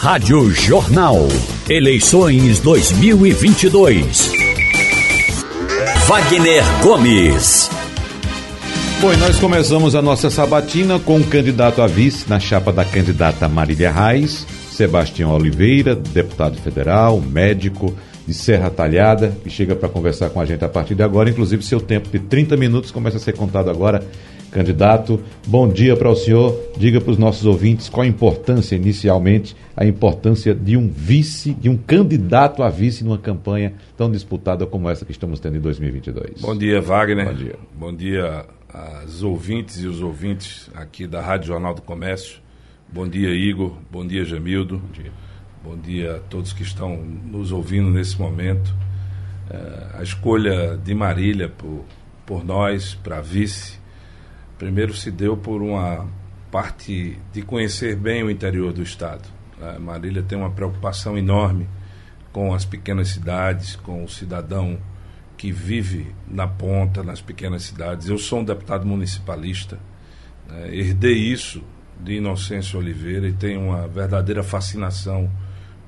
Rádio Jornal. Eleições 2022. Wagner Gomes. Bom, nós começamos a nossa sabatina com o candidato a vice na chapa da candidata Marília Reis, Sebastião Oliveira, deputado federal, médico de Serra Talhada, que chega para conversar com a gente a partir de agora. Inclusive, seu tempo de 30 minutos começa a ser contado agora. Candidato, bom dia para o senhor. Diga para os nossos ouvintes qual a importância, inicialmente, a importância de um vice, de um candidato a vice numa campanha tão disputada como essa que estamos tendo em 2022. Bom dia, Wagner. Bom dia. Bom dia às ouvintes e os ouvintes aqui da Rádio Jornal do Comércio. Bom dia, Igor. Bom dia, Jamildo. Bom dia. Bom dia a todos que estão nos ouvindo nesse momento. Uh, a escolha de Marília por, por nós para vice primeiro se deu por uma parte de conhecer bem o interior do estado. A Marília tem uma preocupação enorme com as pequenas cidades, com o cidadão que vive na ponta, nas pequenas cidades. Eu sou um deputado municipalista, né, herdei isso de Inocêncio Oliveira e tenho uma verdadeira fascinação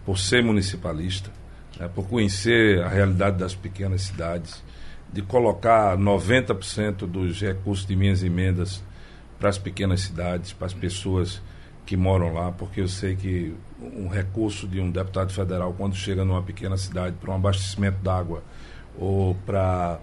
por ser municipalista, né, por conhecer a realidade das pequenas cidades de colocar 90% dos recursos de minhas emendas para as pequenas cidades, para as pessoas que moram lá, porque eu sei que um recurso de um deputado federal, quando chega numa pequena cidade para um abastecimento d'água ou para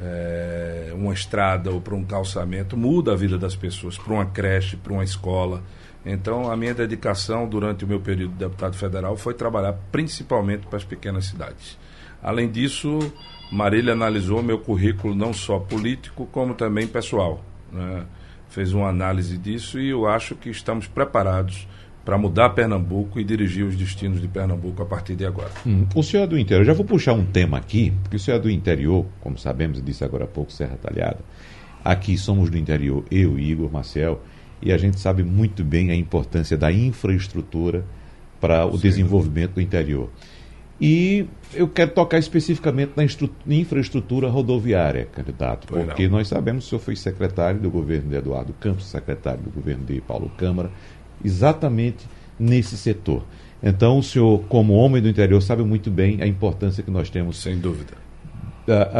é, uma estrada ou para um calçamento, muda a vida das pessoas, para uma creche, para uma escola. Então, a minha dedicação durante o meu período de deputado federal foi trabalhar principalmente para as pequenas cidades. Além disso, Marília analisou meu currículo não só político, como também pessoal. Né? Fez uma análise disso e eu acho que estamos preparados para mudar Pernambuco e dirigir os destinos de Pernambuco a partir de agora. Hum, o senhor é do interior, eu já vou puxar um tema aqui, porque o senhor é do interior, como sabemos, disse agora há pouco, Serra Talhada. Aqui somos do interior, eu e Igor Marcel, e a gente sabe muito bem a importância da infraestrutura para o Sim. desenvolvimento do interior. E eu quero tocar especificamente na infraestrutura rodoviária, candidato, porque nós sabemos que o senhor foi secretário do governo de Eduardo Campos, secretário do governo de Paulo Câmara, exatamente nesse setor. Então, o senhor, como homem do interior, sabe muito bem a importância que nós temos. Sem dúvida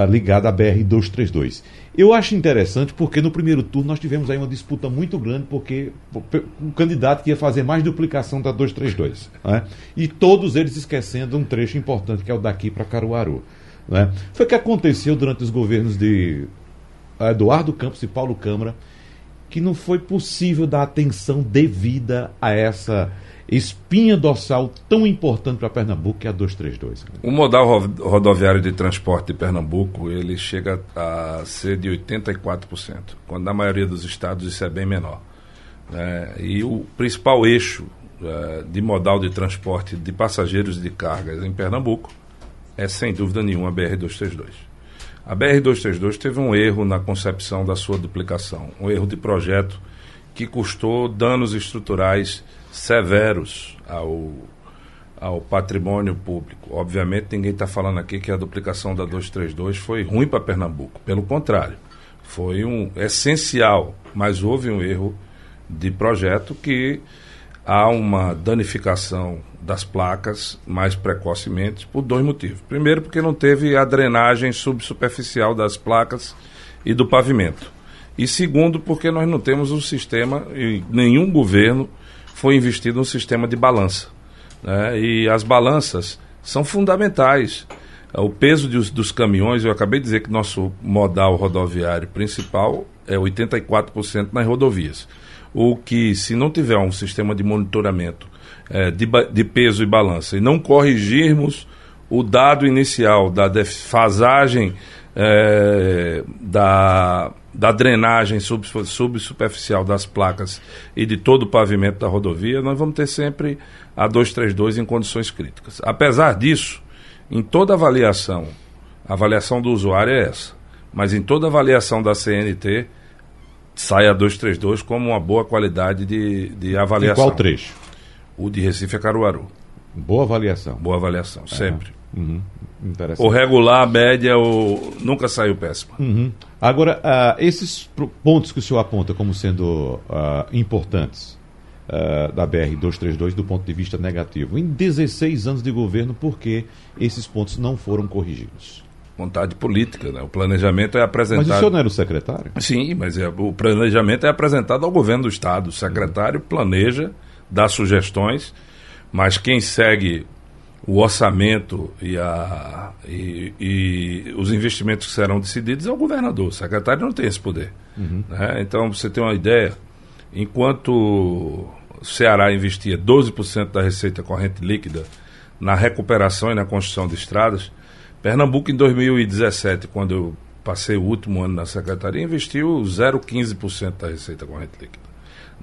ligada à BR-232. Eu acho interessante porque no primeiro turno nós tivemos aí uma disputa muito grande, porque o candidato que ia fazer mais duplicação da 232. Né? E todos eles esquecendo um trecho importante, que é o daqui para Caruaru. Né? Foi o que aconteceu durante os governos de Eduardo Campos e Paulo Câmara, que não foi possível dar atenção devida a essa espinha dorsal tão importante para Pernambuco que é a 232. O modal rodoviário de transporte de Pernambuco ele chega a ser de 84%, quando na maioria dos estados isso é bem menor. Né? E o principal eixo é, de modal de transporte de passageiros e de cargas em Pernambuco é sem dúvida nenhuma a BR-232. A BR-232 teve um erro na concepção da sua duplicação, um erro de projeto que custou danos estruturais severos ao, ao patrimônio público. Obviamente, ninguém está falando aqui que a duplicação da 232 foi ruim para Pernambuco. Pelo contrário, foi um essencial, mas houve um erro de projeto que há uma danificação das placas mais precocemente por dois motivos. Primeiro, porque não teve a drenagem subsuperficial das placas e do pavimento. E segundo, porque nós não temos um sistema, e nenhum governo foi investido no sistema de balança. Né? E as balanças são fundamentais. O peso dos, dos caminhões, eu acabei de dizer que nosso modal rodoviário principal é 84% nas rodovias. O que, se não tiver um sistema de monitoramento é, de, de peso e balança e não corrigirmos o dado inicial da defasagem é, da da drenagem sub, subsuperficial das placas e de todo o pavimento da rodovia, nós vamos ter sempre a 232 em condições críticas. Apesar disso, em toda avaliação, a avaliação do usuário é essa, mas em toda avaliação da CNT, sai a 232 como uma boa qualidade de, de avaliação. Em qual trecho? O de Recife a Caruaru. Boa avaliação. Boa avaliação, é. sempre. Uhum. O regular, a média, o... nunca saiu péssima. Uhum. Agora, uh, esses pontos que o senhor aponta como sendo uh, importantes, uh, da BR-232 do ponto de vista negativo. Em 16 anos de governo, por que esses pontos não foram corrigidos? Vontade política, né? O planejamento é apresentado. Mas o senhor não era o secretário? Sim, mas é, o planejamento é apresentado ao governo do Estado. O secretário planeja, dá sugestões, mas quem segue o orçamento e, a, e, e, os investimentos que serão decididos é o governador. O secretário não tem esse poder. Uhum. Né? Então, você tem uma ideia, enquanto o Ceará investia 12% da receita corrente líquida na recuperação e na construção de estradas, Pernambuco, em 2017, quando eu passei o último ano na secretaria, investiu 0,15% da receita corrente líquida.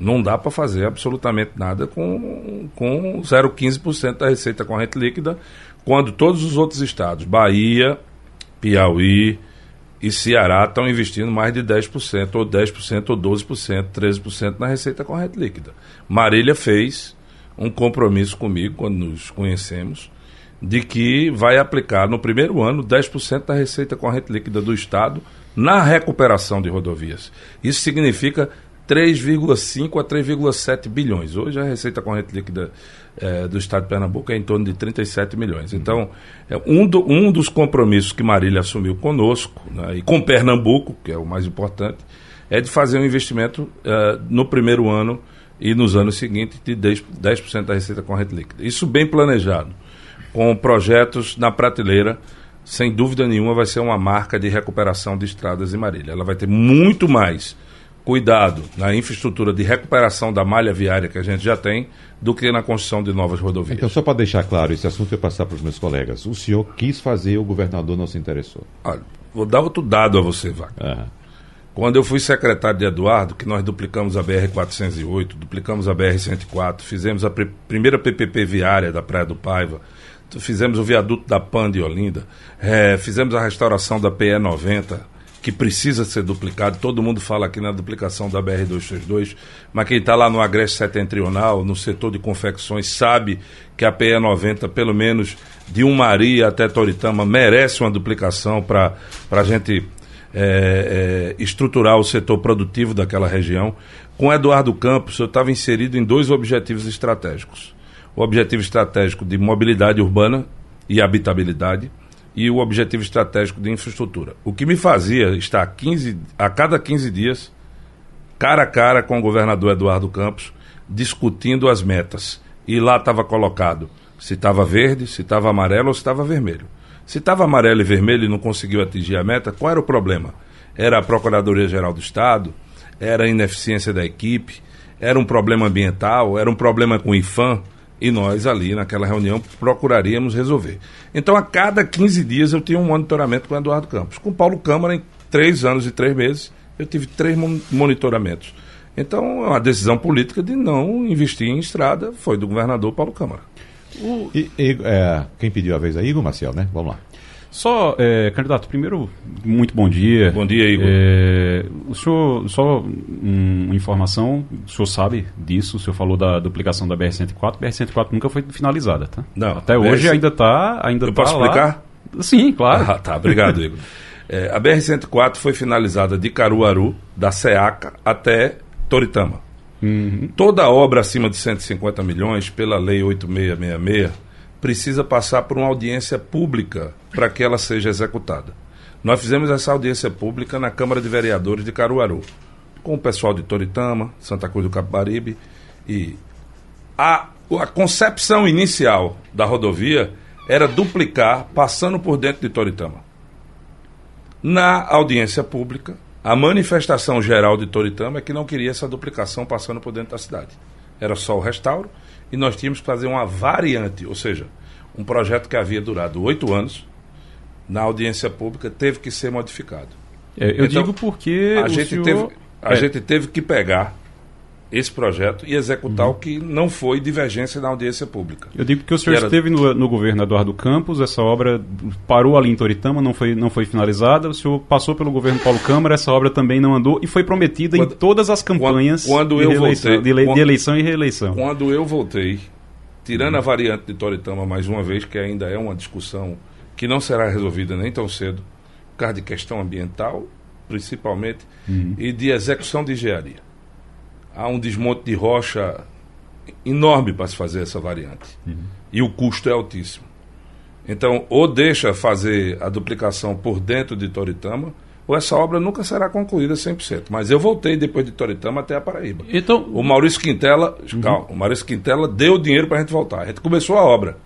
Não dá para fazer absolutamente nada com, com 0,15% da receita corrente líquida, quando todos os outros estados, Bahia, Piauí, e Ceará estão investindo mais de 10%, ou 10%, ou 12%, 13% na receita corrente líquida. Marília fez um compromisso comigo, quando nos conhecemos, de que vai aplicar no primeiro ano 10% da receita corrente líquida do Estado na recuperação de rodovias. Isso significa 3,5 a 3,7 bilhões. Hoje a receita corrente líquida é, do Estado de Pernambuco é em torno de 37 milhões. Então, é um, do, um dos compromissos que Marília assumiu conosco né, e com Pernambuco, que é o mais importante, é de fazer um investimento uh, no primeiro ano e nos anos seguintes de 10%, 10 da receita corrente líquida. Isso bem planejado, com projetos na prateleira, sem dúvida nenhuma vai ser uma marca de recuperação de estradas em Marília. Ela vai ter muito mais cuidado na infraestrutura de recuperação da malha viária que a gente já tem do que na construção de novas rodovias. Então, só para deixar claro, esse assunto eu passar para os meus colegas. O senhor quis fazer, o governador não se interessou. Olha, vou dar outro dado a você, Vaca. Uhum. Quando eu fui secretário de Eduardo, que nós duplicamos a BR-408, duplicamos a BR-104, fizemos a primeira PPP viária da Praia do Paiva, fizemos o viaduto da PAN de Olinda, é, fizemos a restauração da PE-90, que precisa ser duplicado. Todo mundo fala aqui na duplicação da BR-232, mas quem está lá no Agreste Setentrional, no setor de confecções, sabe que a PE 90, pelo menos de Umaria até Toritama, merece uma duplicação para a gente é, é, estruturar o setor produtivo daquela região. Com Eduardo Campos, eu estava inserido em dois objetivos estratégicos. O objetivo estratégico de mobilidade urbana e habitabilidade e o objetivo estratégico de infraestrutura. O que me fazia estar 15, a cada 15 dias, cara a cara com o governador Eduardo Campos, discutindo as metas. E lá estava colocado se estava verde, se estava amarelo ou se estava vermelho. Se estava amarelo e vermelho e não conseguiu atingir a meta, qual era o problema? Era a Procuradoria-Geral do Estado? Era a ineficiência da equipe? Era um problema ambiental? Era um problema com o IFAM? E nós ali naquela reunião procuraríamos resolver. Então, a cada 15 dias eu tinha um monitoramento com o Eduardo Campos. Com o Paulo Câmara, em três anos e três meses, eu tive três monitoramentos. Então, é uma decisão política de não investir em estrada foi do governador Paulo Câmara. O... E, e, é, quem pediu a vez aí, Igor Marcel, né? Vamos lá. Só, é, candidato, primeiro, muito bom dia. Bom dia, Igor. É, o senhor, só um, uma informação, o senhor sabe disso, o senhor falou da duplicação da BR-104, BR-104 nunca foi finalizada, tá? Não. Até hoje ainda está ainda Eu tá posso explicar? Sim, claro. Ah, tá, obrigado, Igor. É, a BR-104 foi finalizada de Caruaru, da SEACA, até Toritama. Uhum. Toda obra acima de 150 milhões, pela Lei 8666, precisa passar por uma audiência pública para que ela seja executada. Nós fizemos essa audiência pública na Câmara de Vereadores de Caruaru, com o pessoal de Toritama, Santa Cruz do Capibaribe, e a, a concepção inicial da rodovia era duplicar passando por dentro de Toritama. Na audiência pública, a manifestação geral de Toritama é que não queria essa duplicação passando por dentro da cidade. Era só o restauro e nós tínhamos que fazer uma variante, ou seja, um projeto que havia durado oito anos, na audiência pública, teve que ser modificado. É, eu então, digo porque a, gente, senhor... teve, a é. gente teve que pegar esse projeto e executar uhum. o que não foi divergência na audiência pública. Eu digo que o senhor era... esteve no, no, governo Eduardo Campos, essa obra parou ali em Toritama, não foi, não foi finalizada, o senhor passou pelo governo Paulo Câmara, essa obra também não andou e foi prometida quando, em todas as campanhas quando, quando eu voltei, de, quando, de, eleição e reeleição. Quando eu voltei, tirando uhum. a variante de Toritama mais uma vez, que ainda é uma discussão que não será resolvida nem tão cedo, por causa de questão ambiental, principalmente, uhum. e de execução de engenharia há um desmonte de rocha enorme para se fazer essa variante. Uhum. E o custo é altíssimo. Então, ou deixa fazer a duplicação por dentro de Toritama, ou essa obra nunca será concluída 100%. Mas eu voltei depois de Toritama até a Paraíba. Então, o Maurício Quintela, uhum. calma, o Maurício Quintela deu dinheiro para a gente voltar. A gente começou a obra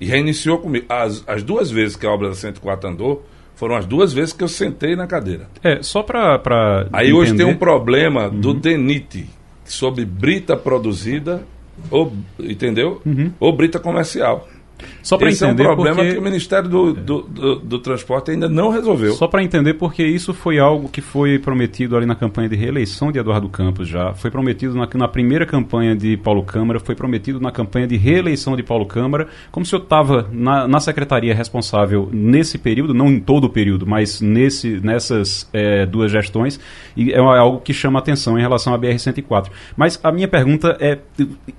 e reiniciou comigo. As, as duas vezes que a obra da 104 andou, foram as duas vezes que eu sentei na cadeira. É, só para. Aí entender... hoje tem um problema uhum. do DENIT sobre brita produzida, ou, entendeu? Uhum. Ou brita comercial. Só para entender é um problema porque... que o Ministério do, do, do, do Transporte ainda não resolveu. Só para entender porque isso foi algo que foi prometido ali na campanha de reeleição de Eduardo Campos já, foi prometido na, na primeira campanha de Paulo Câmara, foi prometido na campanha de reeleição de Paulo Câmara, como se eu estava na, na secretaria responsável nesse período, não em todo o período, mas nesse, nessas é, duas gestões, e é algo que chama atenção em relação à BR-104. Mas a minha pergunta é,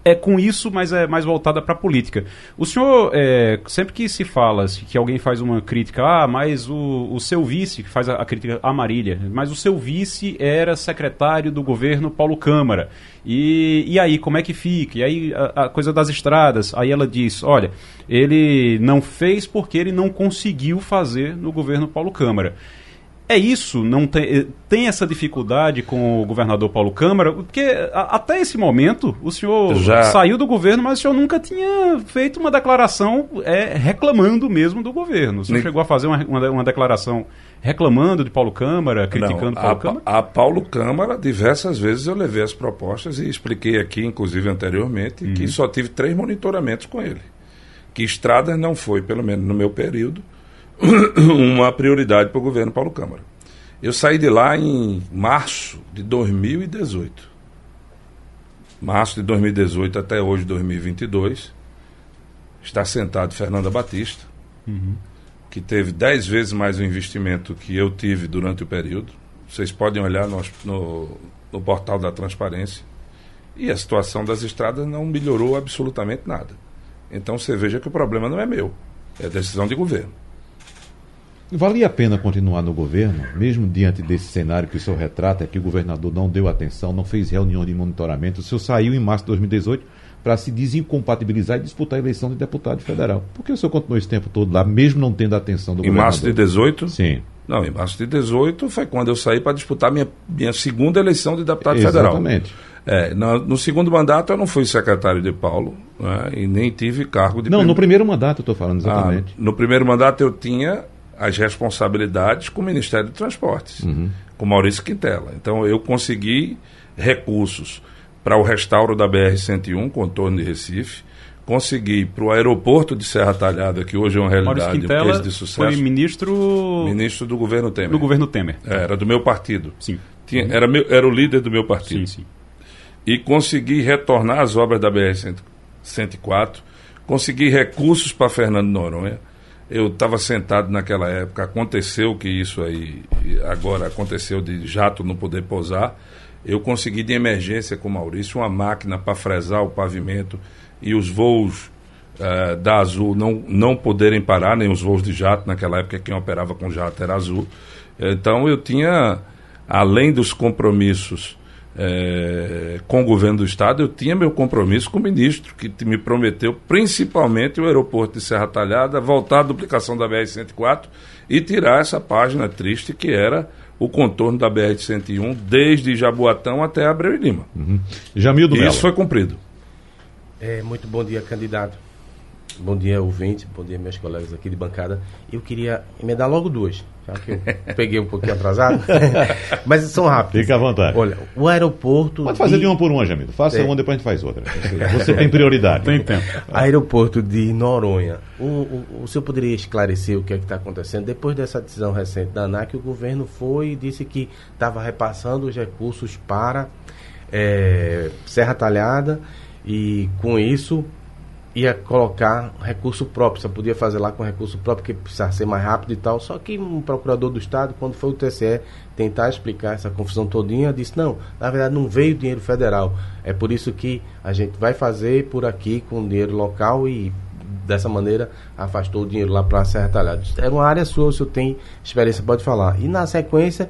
é com isso, mas é mais voltada para a política. O senhor é, sempre que se fala que alguém faz uma crítica, ah, mas o, o seu vice, que faz a, a crítica a Marília, mas o seu vice era secretário do governo Paulo Câmara. E, e aí, como é que fica? E aí, a, a coisa das estradas. Aí ela diz: olha, ele não fez porque ele não conseguiu fazer no governo Paulo Câmara. É isso? Não tem, eh, tem essa dificuldade com o governador Paulo Câmara? Porque a, até esse momento o senhor Já... saiu do governo, mas o senhor nunca tinha feito uma declaração é, reclamando mesmo do governo. O senhor Nem... chegou a fazer uma, uma, uma, declaração reclamando de Paulo Câmara, criticando Não, Paulo a, Câmara? A Paulo Câmara, diversas vezes eu levei as propostas e expliquei aqui, inclusive anteriormente, uhum. que só tive três monitoramentos com ele. Que estradas não foi, pelo menos no meu período, uma prioridade para o governo Paulo Câmara. Eu saí de lá em março de 2018. Março de 2018 até hoje, 2022. Está sentado Fernanda Batista, uhum. que teve dez vezes mais o investimento que eu tive durante o período. Vocês podem olhar no, no, no portal da transparência. E a situação das estradas não melhorou absolutamente nada. Então você veja que o problema não é meu, é decisão de governo. Valia a pena continuar no governo, mesmo diante desse cenário que o senhor retrata, que o governador não deu atenção, não fez reunião de monitoramento. O senhor saiu em março de 2018 para se desincompatibilizar e disputar a eleição de deputado federal. Por que o senhor continuou esse tempo todo lá, mesmo não tendo atenção do em governador? Em março de 18? Sim. Não, em março de 18 foi quando eu saí para disputar minha, minha segunda eleição de deputado Exatamente. federal. Exatamente. É, no, no, segundo mandato eu não fui secretário de Paulo né, e nem tive cargo de. Não, prim... no primeiro mandato eu estou falando exatamente. Ah, no primeiro mandato eu tinha as responsabilidades com o Ministério de Transportes, uhum. com Maurício Quintela. Então eu consegui recursos para o restauro da BR-101, contorno de Recife, consegui para o aeroporto de Serra Talhada, que hoje é uma realidade, um case de sucesso. Foi ministro. Ministro do governo Temer. Do governo Temer. É, era do meu partido. Sim. Tinha, era, meu, era o líder do meu partido. Sim, sim. E consegui retornar as obras da BR-104, consegui recursos para Fernando Noronha eu estava sentado naquela época, aconteceu que isso aí, agora aconteceu de jato não poder pousar. Eu consegui de emergência com o Maurício uma máquina para fresar o pavimento e os voos uh, da Azul não, não poderem parar, nem os voos de jato, naquela época quem operava com jato era Azul. Então eu tinha, além dos compromissos é, com o governo do estado, eu tinha meu compromisso com o ministro, que me prometeu principalmente o aeroporto de Serra Talhada, voltar à duplicação da BR-104 e tirar essa página triste que era o contorno da BR-101 desde Jaboatão até Abreu e Lima. Uhum. Jamil Isso foi cumprido. É, muito bom dia, candidato. Bom dia, ouvinte. Bom dia, meus colegas aqui de bancada. Eu queria emendar logo duas, já que eu peguei um pouquinho atrasado. Mas são rápidas. Fica à vontade. Olha, o aeroporto. Pode fazer de, de uma por uma, Jamil. Faça é. uma, depois a gente faz outra. Você tem prioridade. Tem tempo. Aeroporto de Noronha. O, o, o senhor poderia esclarecer o que é que está acontecendo? Depois dessa decisão recente da ANAC, o governo foi e disse que estava repassando os recursos para é, Serra Talhada e com isso ia colocar recurso próprio, só podia fazer lá com recurso próprio, porque precisava ser mais rápido e tal. Só que um procurador do Estado, quando foi o TCE tentar explicar essa confusão todinha, disse, não, na verdade não veio dinheiro federal. É por isso que a gente vai fazer por aqui com dinheiro local e dessa maneira afastou o dinheiro lá para Serra Talhada. Era uma área sua, o senhor tem experiência, pode falar. E na sequência,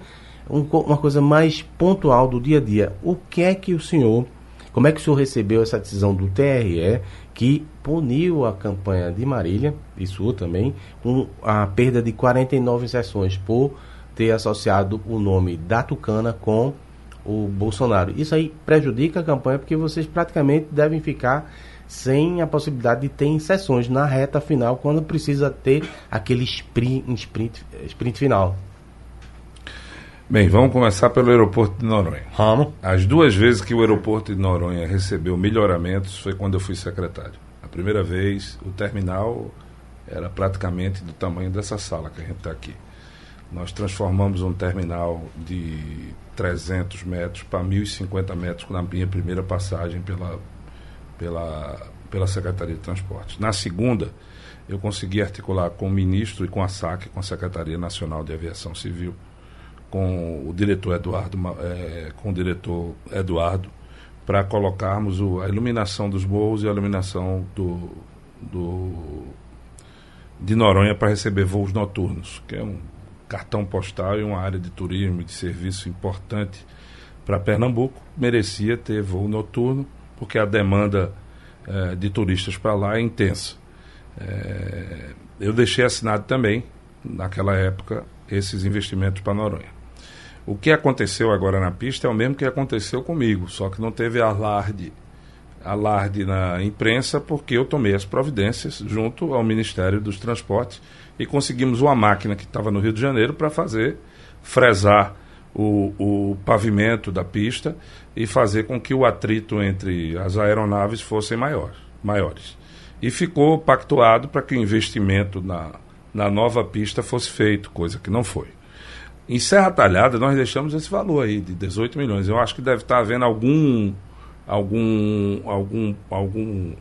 um, uma coisa mais pontual do dia a dia. O que é que o senhor Como é que o senhor recebeu essa decisão do TRE que puniu a campanha de Marília e sua também com a perda de 49 sessões por ter associado o nome da Tucana com o Bolsonaro. Isso aí prejudica a campanha porque vocês praticamente devem ficar sem a possibilidade de ter sessões na reta final quando precisa ter aquele sprint, sprint, sprint final. Bem, vamos começar pelo aeroporto de Noronha. Vamos. As duas vezes que o aeroporto de Noronha recebeu melhoramentos foi quando eu fui secretário. A primeira vez, o terminal era praticamente do tamanho dessa sala que a gente está aqui. Nós transformamos um terminal de 300 metros para 1.050 metros na minha primeira passagem pela, pela, pela Secretaria de Transportes. Na segunda, eu consegui articular com o ministro e com a SAC, com a Secretaria Nacional de Aviação Civil, com o diretor Eduardo, é, com o diretor Eduardo, para colocarmos o, a iluminação dos morros e a iluminação do, do de Noronha para receber voos noturnos, que é um cartão postal e uma área de turismo e de serviço importante para Pernambuco. Merecia ter voo noturno, porque a demanda é, de turistas para lá é intensa. É, eu deixei assinado também, naquela época, esses investimentos para Noronha. O que aconteceu agora na pista é o mesmo que aconteceu comigo, só que não teve alarde, alarde na imprensa, porque eu tomei as providências junto ao Ministério dos Transportes e conseguimos uma máquina que estava no Rio de Janeiro para fazer, fresar o, o pavimento da pista e fazer com que o atrito entre as aeronaves fossem maior, maiores. E ficou pactuado para que o investimento na, na nova pista fosse feito, coisa que não foi. Em Serra Talhada, nós deixamos esse valor aí, de 18 milhões. Eu acho que deve estar havendo algum. algum. algum. algum.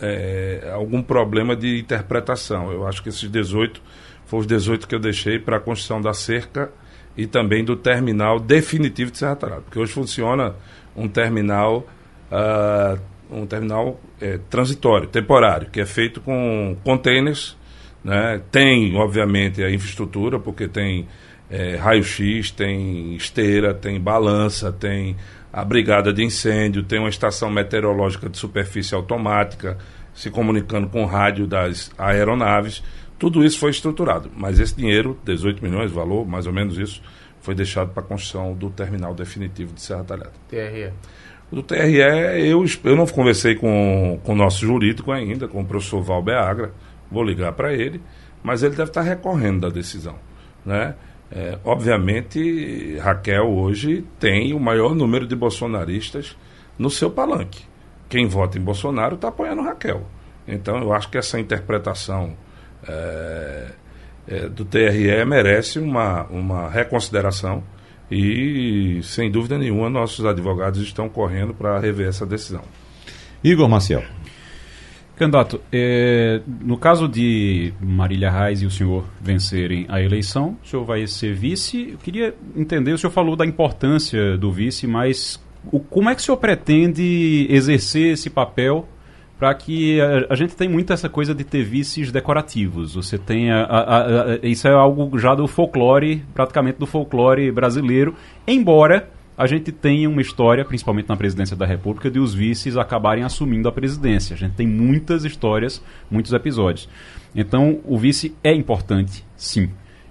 É, algum problema de interpretação. Eu acho que esses 18 foram os 18 que eu deixei para a construção da cerca e também do terminal definitivo de Serra Talhada. Porque hoje funciona um terminal. Uh, um terminal é, transitório, temporário, que é feito com containers, né? tem, obviamente, a infraestrutura, porque tem é, raio-x, tem esteira, tem balança, tem a brigada de incêndio, tem uma estação meteorológica de superfície automática, se comunicando com o rádio das aeronaves. Tudo isso foi estruturado, mas esse dinheiro, 18 milhões, valor, mais ou menos isso, foi deixado para a construção do terminal definitivo de Serra Talhada. TRE. Do TRE, eu, eu não conversei com, com o nosso jurídico ainda, com o professor Valbeagra, vou ligar para ele, mas ele deve estar recorrendo da decisão. Né? É, obviamente, Raquel hoje tem o maior número de bolsonaristas no seu palanque. Quem vota em Bolsonaro está apoiando Raquel. Então, eu acho que essa interpretação é, é, do TRE merece uma, uma reconsideração e, sem dúvida nenhuma, nossos advogados estão correndo para rever essa decisão. Igor Maciel. Candidato, é, no caso de Marília Reis e o senhor vencerem a eleição, o senhor vai ser vice. Eu queria entender, o senhor falou da importância do vice, mas o, como é que o senhor pretende exercer esse papel para que a, a, gente tem muito essa coisa de ter vices decorativos. Você tem a, a, isso é algo já do folclore, praticamente do folclore brasileiro, embora a gente tem uma história, principalmente na presidência da República, de os vices acabarem assumindo a presidência. A gente tem muitas histórias, muitos episódios. Então, o vice é importante, sim.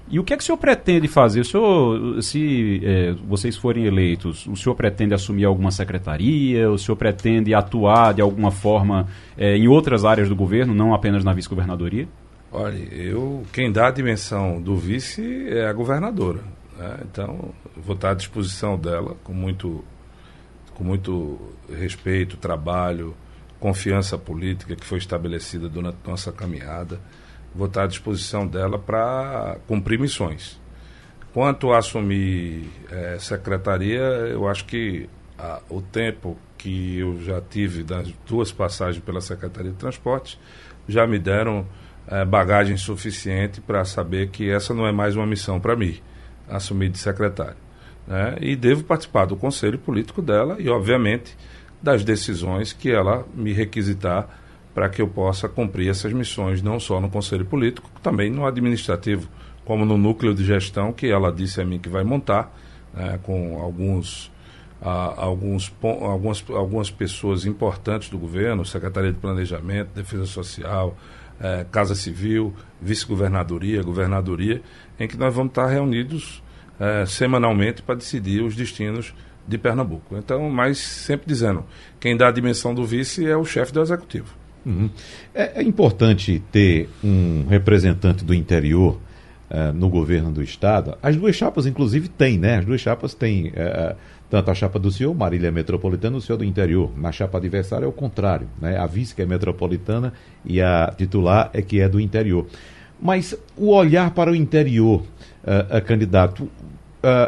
E o que é que o senhor pretende fazer? O senhor, se é, vocês forem eleitos, o senhor pretende assumir alguma secretaria? O senhor pretende atuar de alguma forma é, em outras áreas do governo, não apenas na vice-governadoria? Olha, eu quem dá a dimensão do vice é a governadora. Né? Então, vou estar à disposição dela com muito, com muito respeito, trabalho, confiança política que foi estabelecida durante nossa caminhada. Vou estar à disposição dela para cumprir missões. Quanto a assumir é, secretaria, eu acho que a, o tempo que eu já tive das duas passagens pela Secretaria de Transportes já me deram é, bagagem suficiente para saber que essa não é mais uma missão para mim assumir de secretário. Né? E devo participar do conselho político dela e, obviamente, das decisões que ela me requisitar para que eu possa cumprir essas missões, não só no conselho político, também no administrativo, como no núcleo de gestão que ela disse a mim que vai montar, né, com alguns, a, alguns, algumas, algumas pessoas importantes do governo, Secretaria de Planejamento, Defesa Social, eh, Casa Civil, Vice-Governadoria, Governadoria, em que nós vamos estar reunidos eh, semanalmente para decidir os destinos de Pernambuco. Então, mas sempre dizendo, quem dá a dimensão do vice é o chefe do executivo. Uhum. É, é, importante ter um representante do interior uh, no governo do estado. As duas chapas, inclusive, têm, né? As duas chapas têm uh, tanto a chapa do senhor, Marília é metropolitana, o senhor do interior. Na chapa adversária é o contrário, né? A vice que é metropolitana e a titular é que é do interior. Mas o olhar para o interior, uh, candidato, uh,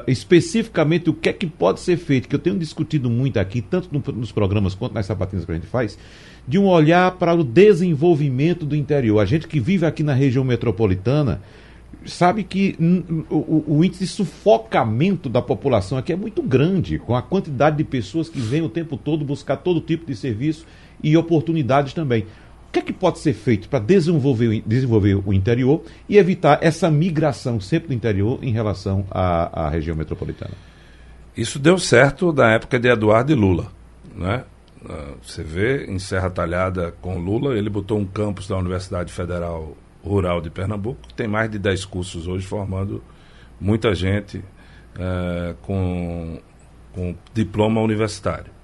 especificamente o que é que pode ser feito, que eu tenho discutido muito aqui, tanto no, nos programas quanto nas sapatinhas que a gente faz, de um olhar para o desenvolvimento do interior. A gente que vive aqui na região metropolitana sabe que o, o, índice de sufocamento da população aqui é muito grande, com a quantidade de pessoas que vêm o tempo todo buscar todo tipo de serviço e oportunidades também que é que pode ser feito para desenvolver, desenvolver o interior e evitar essa migração sempre do interior em relação à, à região metropolitana? Isso deu certo na época de Eduardo e Lula. Né? Ah, você vê em Serra Talhada com Lula, ele botou um campus da Universidade Federal Rural de Pernambuco, que tem mais de 10 cursos hoje, formando muita gente uh, com, com diploma universitário.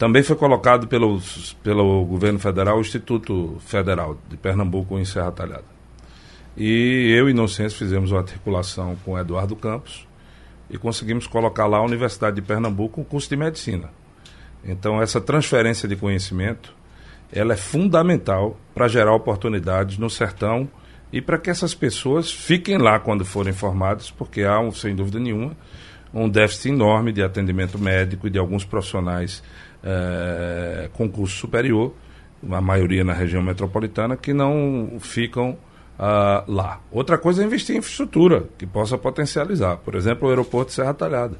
Também foi colocado pelo, pelo governo federal o Instituto Federal de Pernambuco em Serra Talhada. E eu e Inocêncio fizemos uma articulação com Eduardo Campos e conseguimos colocar lá a Universidade de Pernambuco um curso de medicina. Então essa transferência de conhecimento, ela é fundamental para gerar oportunidades no sertão e para que essas pessoas fiquem lá quando forem formadas, porque há, sem dúvida nenhuma, um déficit enorme de atendimento médico e de alguns profissionais é, concurso superior, a maioria na região metropolitana, que não ficam ah, lá. Outra coisa é investir em infraestrutura que possa potencializar. Por exemplo, o aeroporto de Serra Talhada.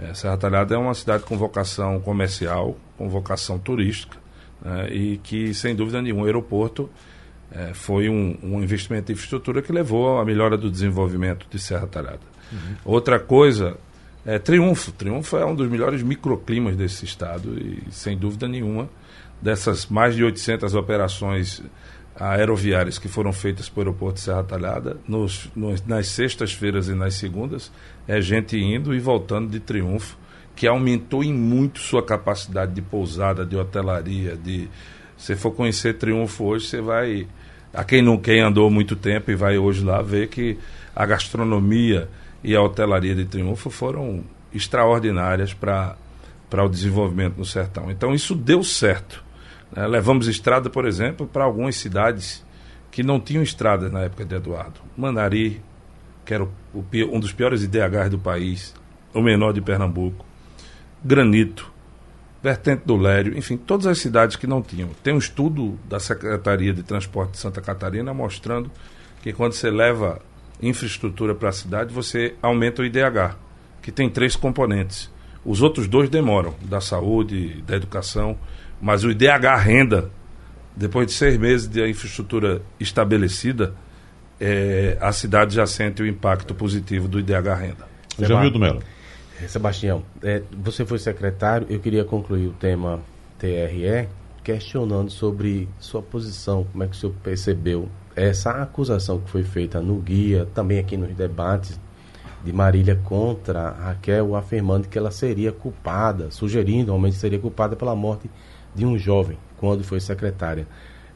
É, Serra Talhada é uma cidade com vocação comercial, com vocação turística, né, e que, sem dúvida nenhuma, o aeroporto é, foi um, um, investimento em infraestrutura que levou à melhora do desenvolvimento de Serra Talhada. Uhum. Outra coisa é, Triunfo. Triunfo é um dos melhores microclimas desse estado e, sem dúvida nenhuma, dessas mais de 800 operações aeroviárias que foram feitas para o aeroporto de Serra Talhada, nos, nos, nas sextas-feiras e nas segundas, é gente indo e voltando de Triunfo, que aumentou em muito sua capacidade de pousada, de hotelaria, de... Se for conhecer Triunfo hoje, você vai... A quem não quem andou muito tempo e vai hoje lá ver que a gastronomia e a hotelaria de Triunfo foram extraordinárias para o desenvolvimento no sertão. Então isso deu certo. Né? Levamos estrada, por exemplo, para algumas cidades que não tinham estrada na época de Eduardo. Manari, que era o, o, um dos piores IDHs do país, o menor de Pernambuco. Granito, Vertente do Lério, enfim, todas as cidades que não tinham. Tem um estudo da Secretaria de Transporte de Santa Catarina mostrando que quando você leva infraestrutura para a cidade, você aumenta o IDH, que tem três componentes. Os outros dois demoram, da saúde, da educação, mas o IDH renda, depois de seis meses de infraestrutura estabelecida, é, a cidade já sente o impacto positivo do IDH renda. Jamildo Melo. Sebastião, é, você foi secretário, eu queria concluir o tema TRE questionando sobre sua posição, como é que o senhor percebeu essa acusação que foi feita no guia, também aqui nos debates de Marília contra Raquel, afirmando que ela seria culpada, sugerindo realmente seria culpada pela morte de um jovem quando foi secretária.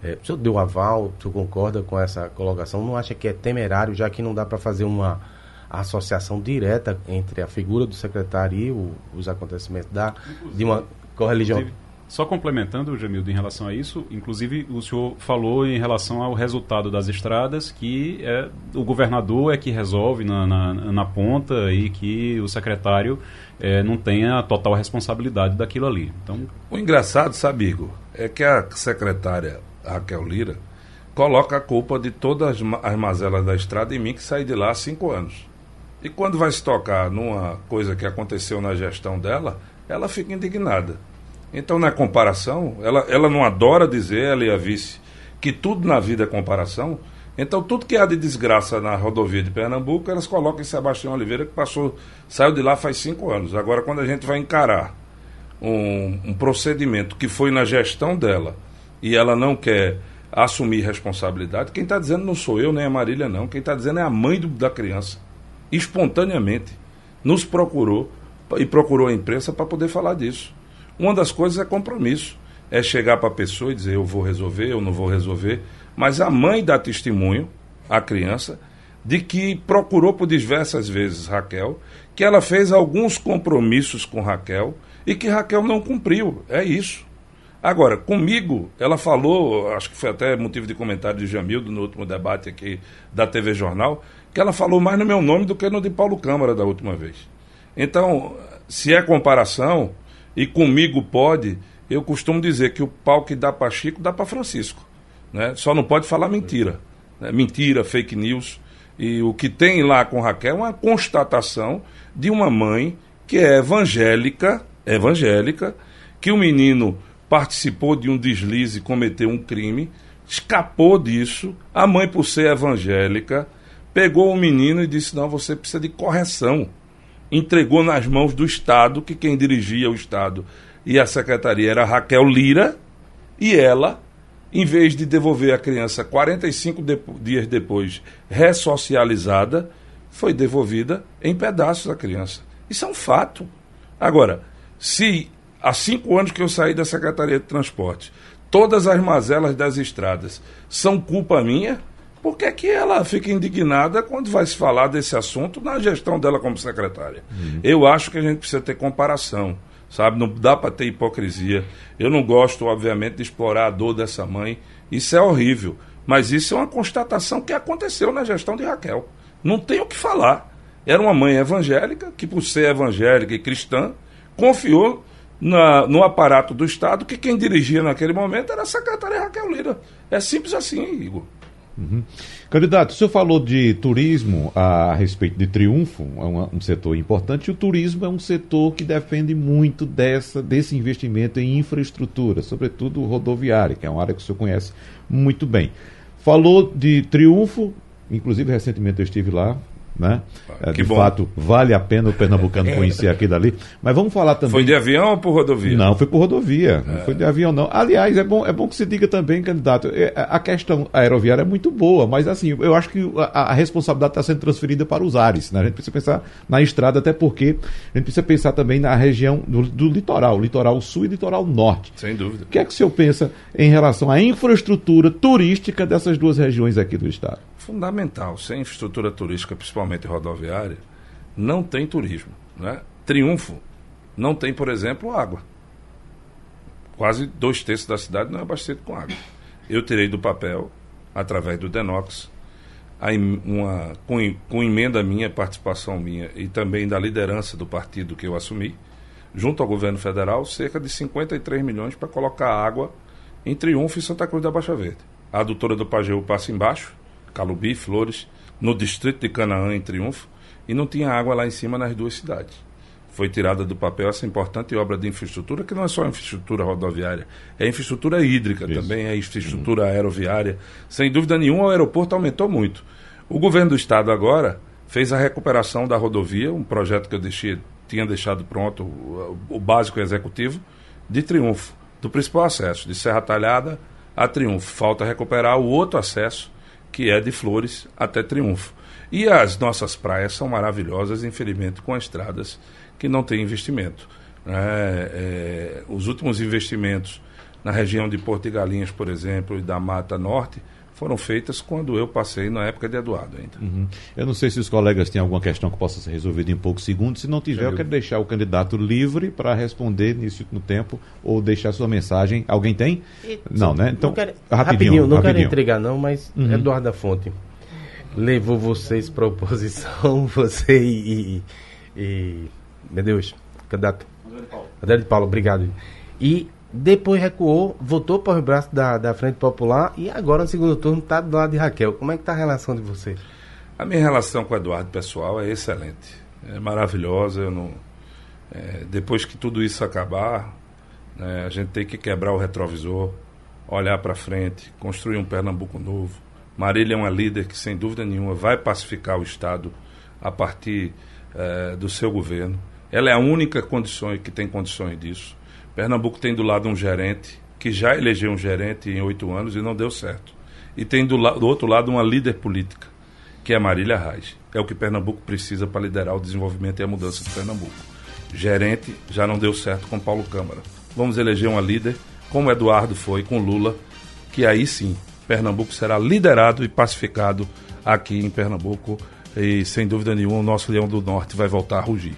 É, o senhor deu aval, o senhor concorda com essa colocação? Não acha que é temerário, já que não dá para fazer uma associação direta entre a figura do secretário e o, os acontecimentos da, de uma correligião? Só complementando, Jamildo, em relação a isso, inclusive o senhor falou em relação ao resultado das estradas, que é, o governador é que resolve na, na, na ponta e que o secretário é, não tem a total responsabilidade daquilo ali. Então... O engraçado, sabe, Igor, é que a secretária Raquel Lira coloca a culpa de todas as mazelas da estrada em mim que saí de lá há cinco anos. E quando vai se tocar numa coisa que aconteceu na gestão dela, ela fica indignada. Então, na comparação, ela, ela não adora dizer, ela e a vice, que tudo na vida é comparação. Então, tudo que há de desgraça na rodovia de Pernambuco, elas colocam em Sebastião Oliveira, que passou, saiu de lá faz cinco anos. Agora, quando a gente vai encarar um, um procedimento que foi na gestão dela e ela não quer assumir responsabilidade, quem está dizendo não sou eu nem a Marília, não. Quem está dizendo é a mãe do, da criança. Espontaneamente. Nos procurou e procurou a imprensa para poder falar disso. Uma das coisas é compromisso. É chegar para a pessoa e dizer eu vou resolver, eu não vou resolver. Mas a mãe dá testemunho, a criança, de que procurou por diversas vezes Raquel, que ela fez alguns compromissos com Raquel e que Raquel não cumpriu. É isso. Agora, comigo, ela falou, acho que foi até motivo de comentário de Jamildo no último debate aqui da TV Jornal, que ela falou mais no meu nome do que no de Paulo Câmara da última vez. Então, se é comparação, e comigo pode, eu costumo dizer que o pau que dá para Chico dá para Francisco. Né? Só não pode falar mentira. Né? Mentira, fake news. E o que tem lá com Raquel é uma constatação de uma mãe que é evangélica, evangélica, que o menino participou de um deslize, cometeu um crime, escapou disso. A mãe, por ser evangélica, pegou o menino e disse: Não, você precisa de correção. Entregou nas mãos do Estado, que quem dirigia o Estado e a secretaria era Raquel Lira, e ela em vez de devolver a criança 45 de, dias depois ressocializada, foi devolvida em pedaços a criança. Isso é um fato. Agora, se há cinco anos que eu saí da Secretaria de Transporte, todas as mazelas das estradas são culpa minha, por que, é que ela fica indignada quando vai se falar desse assunto na gestão dela como secretária? Uhum. Eu acho que a gente precisa ter comparação sabe? Não dá para ter hipocrisia. Eu não gosto, obviamente, de explorar a dor dessa mãe. Isso é horrível. Mas isso é uma constatação que aconteceu na gestão de Raquel. Não tem o que falar. Era uma mãe evangélica que, por ser evangélica e cristã, confiou na, no aparato do Estado que quem dirigia naquele momento era a secretária Raquel Lira. É simples assim, Igor. Uhum. Candidato, o senhor falou de turismo a, respeito de Triunfo, é um, setor importante, e o turismo é um setor que depende muito dessa, desse investimento em infraestrutura, sobretudo rodoviária, que é uma área que o senhor conhece muito bem. Falou de Triunfo, inclusive recentemente eu estive lá, né? Ah, de bom. fato, vale a pena o pernambucano conhecer aqui dali. Mas vamos falar também. Foi de avião ou por rodovia? Não, foi por rodovia. É. Não foi de avião, não. Aliás, é bom, é bom que se diga também, candidato, é, a questão aeroviária é muito boa, mas assim, eu acho que a, a responsabilidade está sendo transferida para os ares. Né? A gente precisa pensar na estrada, até porque a gente precisa pensar também na região do, do litoral, litoral sul e litoral norte. Sem dúvida. O que é que o senhor pensa em relação à infraestrutura turística dessas duas regiões aqui do estado? fundamental. Sem infraestrutura turística, principalmente rodoviária, não tem turismo. Né? Triunfo não tem, por exemplo, água. Quase dois terços da cidade não é abastecido com água. Eu tirei do papel, através do Denox, uma, com, com emenda minha, participação minha e também da liderança do partido que eu assumi, junto ao governo federal, cerca de 53 milhões para colocar água em Triunfo e Santa Cruz da Baixa Verde. A adutora do Pajeú passa embaixo, Calubi, Flores, no distrito de Canaã, em Triunfo, e não tinha água lá em cima nas duas cidades. Foi tirada do papel essa importante obra de infraestrutura, que não é só infraestrutura rodoviária, é infraestrutura hídrica Isso. também, é infraestrutura uhum. aeroviária. Sem dúvida nenhuma, o aeroporto aumentou muito. O governo do estado agora fez a recuperação da rodovia, um projeto que eu deixei, tinha deixado pronto, o, o básico executivo, de Triunfo, do principal acesso, de Serra Talhada a Triunfo. Falta recuperar o outro acesso, que é de Flores até Triunfo. E as nossas praias são maravilhosas, infelizmente, com estradas que não têm investimento. Né? É, os últimos investimentos na região de Porto e Galinhas, por exemplo, e da Mata Norte, foram feitas quando eu passei na época de Eduardo ainda. Uhum. Eu não sei se os colegas têm alguma questão que possa ser resolvida em poucos segundos. Se não tiver, eu quero deixar o candidato livre para responder nesse último tempo ou deixar sua mensagem. Alguém tem? E, não, né? Então, não quero, rapidinho, rapidinho, não rapidinho. quero entregar não, mas uhum. Eduardo da Fonte levou vocês para a oposição, você e, e, e, Meu Deus, candidato. André de Paulo. André de Paulo, obrigado. E depois recuou, voltou para o braço da, da Frente Popular e agora no segundo turno está do lado de Raquel. Como é que está a relação de vocês? A minha relação com o Eduardo pessoal é excelente, é maravilhosa. Eu não, é, depois que tudo isso acabar, né, a gente tem que quebrar o retrovisor, olhar para frente, construir um Pernambuco novo, Marília é uma líder que, sem dúvida nenhuma, vai pacificar o Estado a partir eh, do seu governo. Ela é a única condição que tem condições disso. Pernambuco tem do lado um gerente que já elegeu um gerente em oito anos e não deu certo. E tem do, do outro lado uma líder política, que é Marília Reis. É o que Pernambuco precisa para liderar o desenvolvimento e a mudança de Pernambuco. Gerente já não deu certo com Paulo Câmara. Vamos eleger uma líder, como Eduardo foi com Lula, que aí sim Pernambuco será liderado e pacificado aqui em Pernambuco. E sem dúvida nenhuma, o nosso Leão do Norte vai voltar a rugir.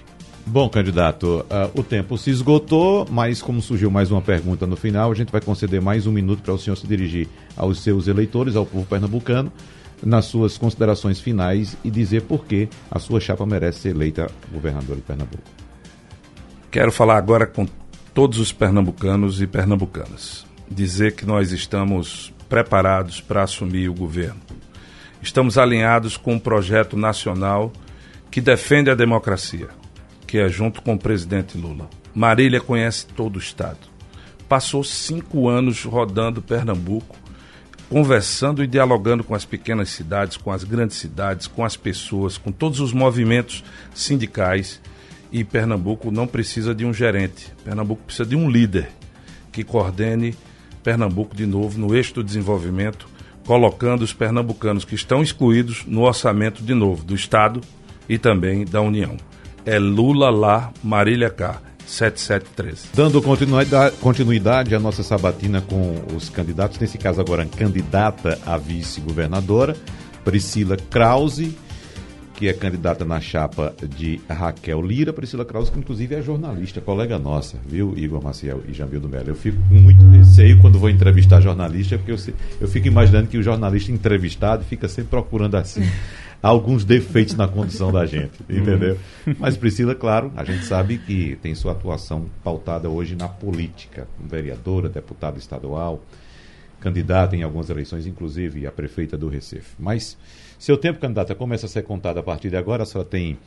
Bom, candidato, uh, o tempo se esgotou, mas como surgiu mais uma pergunta no final, a gente vai conceder mais um minuto para o senhor se dirigir aos seus eleitores, ao povo pernambucano, nas suas considerações finais e dizer por que a sua chapa merece ser eleita governador de Pernambuco. Quero falar agora com todos os pernambucanos e pernambucanas. Dizer que nós estamos preparados para assumir o governo. Estamos alinhados com um projeto nacional que defende a democracia que é junto com o presidente Lula. Marília conhece todo o estado. Passou cinco anos rodando Pernambuco, conversando e dialogando com as pequenas cidades, com as grandes cidades, com as pessoas, com todos os movimentos sindicais. E Pernambuco não precisa de um gerente. Pernambuco precisa de um líder que coordene Pernambuco de novo no eixo do desenvolvimento, colocando os pernambucanos que estão excluídos no orçamento de novo do Estado e também da União é Lula lá, Marília cá. 7713. Dando continuidade, continuidade à nossa sabatina com os candidatos, nesse caso agora candidata a vice-governadora, Priscila Krause, que é candidata na chapa de Raquel Lira. Priscila Krause, que inclusive é jornalista, colega nossa, viu, Igor Maciel e Jamil Melo. Eu fico com muito receio quando vou entrevistar jornalista, porque eu, eu fico imaginando que o jornalista entrevistado fica sempre procurando assim alguns defeitos na condição da gente, entendeu? Mas Priscila, claro, a gente sabe que tem sua atuação pautada hoje na política, vereadora, deputada estadual, candidata em algumas eleições, inclusive a prefeita do Recife. Mas seu tempo, candidata, começa a ser contado a partir de agora, só tem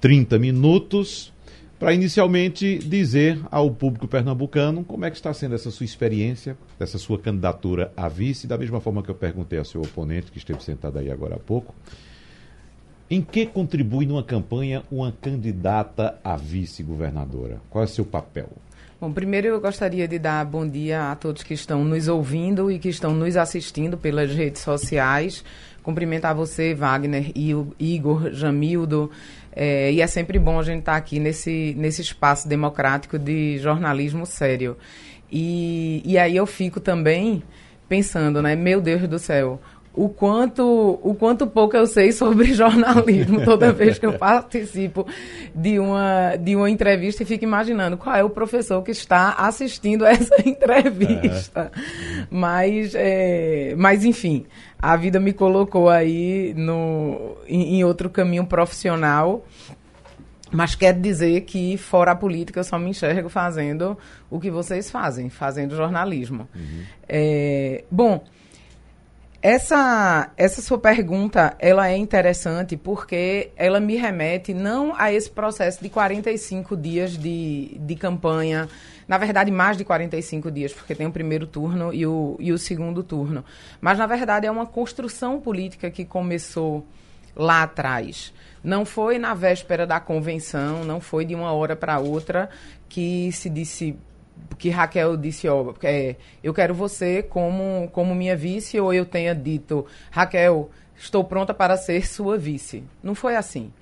30 minutos para inicialmente dizer ao público pernambucano como é que está sendo essa sua experiência, essa sua candidatura a vice, da mesma forma que eu perguntei ao seu oponente, que esteve sentado aí agora há pouco, em que contribui numa campanha uma candidata a vice-governadora? Qual é o seu papel? Bom, primeiro eu gostaria de dar bom dia a todos que estão nos ouvindo e que estão nos assistindo pelas redes sociais. Cumprimentar você, Wagner, e o Igor, Jamildo. É, e é sempre bom a gente estar aqui nesse, nesse espaço democrático de jornalismo sério. E, e aí eu fico também pensando, né? Meu Deus do céu, o quanto, o quanto pouco eu sei sobre jornalismo toda vez que eu participo de uma, de uma entrevista e fico imaginando qual é o professor que está assistindo essa entrevista. É. Mas, é, mas, enfim, a vida me colocou aí no, em, em outro caminho profissional. Mas quer dizer que, fora a política, eu só me enxergo fazendo o que vocês fazem, fazendo jornalismo. Uhum. É, bom, essa, essa sua pergunta, ela é interessante porque ela me remete não a esse processo de 45 dias de, de campanha, na verdade mais de 45 dias, porque tem o primeiro turno e o, e o segundo turno, mas na verdade é uma construção política que começou lá atrás. Não foi na véspera da convenção, não foi de uma hora para outra que se disse que Raquel disse, ó, é, eu quero você como, como minha vice, ou eu tenha dito, Raquel, estou pronta para ser sua vice. Não foi assim.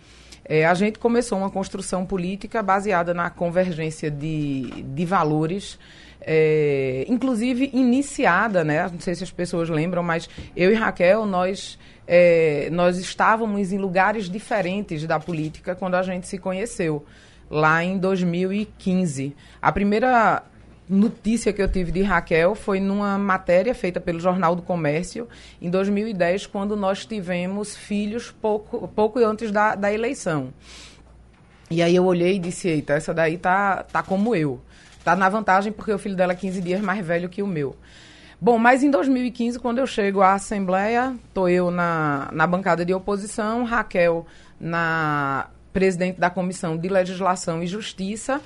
É, a gente começou uma construção política baseada na convergência de, de valores, é, inclusive iniciada, né? Não sei se as pessoas lembram, mas eu e Raquel, nós, é, nós estávamos em lugares diferentes da política quando a gente se conheceu lá em 2015. A primeira notícia que eu tive de Raquel foi numa matéria feita pelo Jornal do Comércio em 2010, quando nós tivemos filhos pouco, pouco antes da, da eleição. E aí eu olhei e disse, eita, essa daí tá, tá como eu. Tá na vantagem porque o filho dela é 15 dias mais velho que o meu. Bom, mas em 2015, quando eu chego à Assembleia, tô eu na, na bancada de oposição, Raquel na presidente da Comissão de Legislação e Justiça,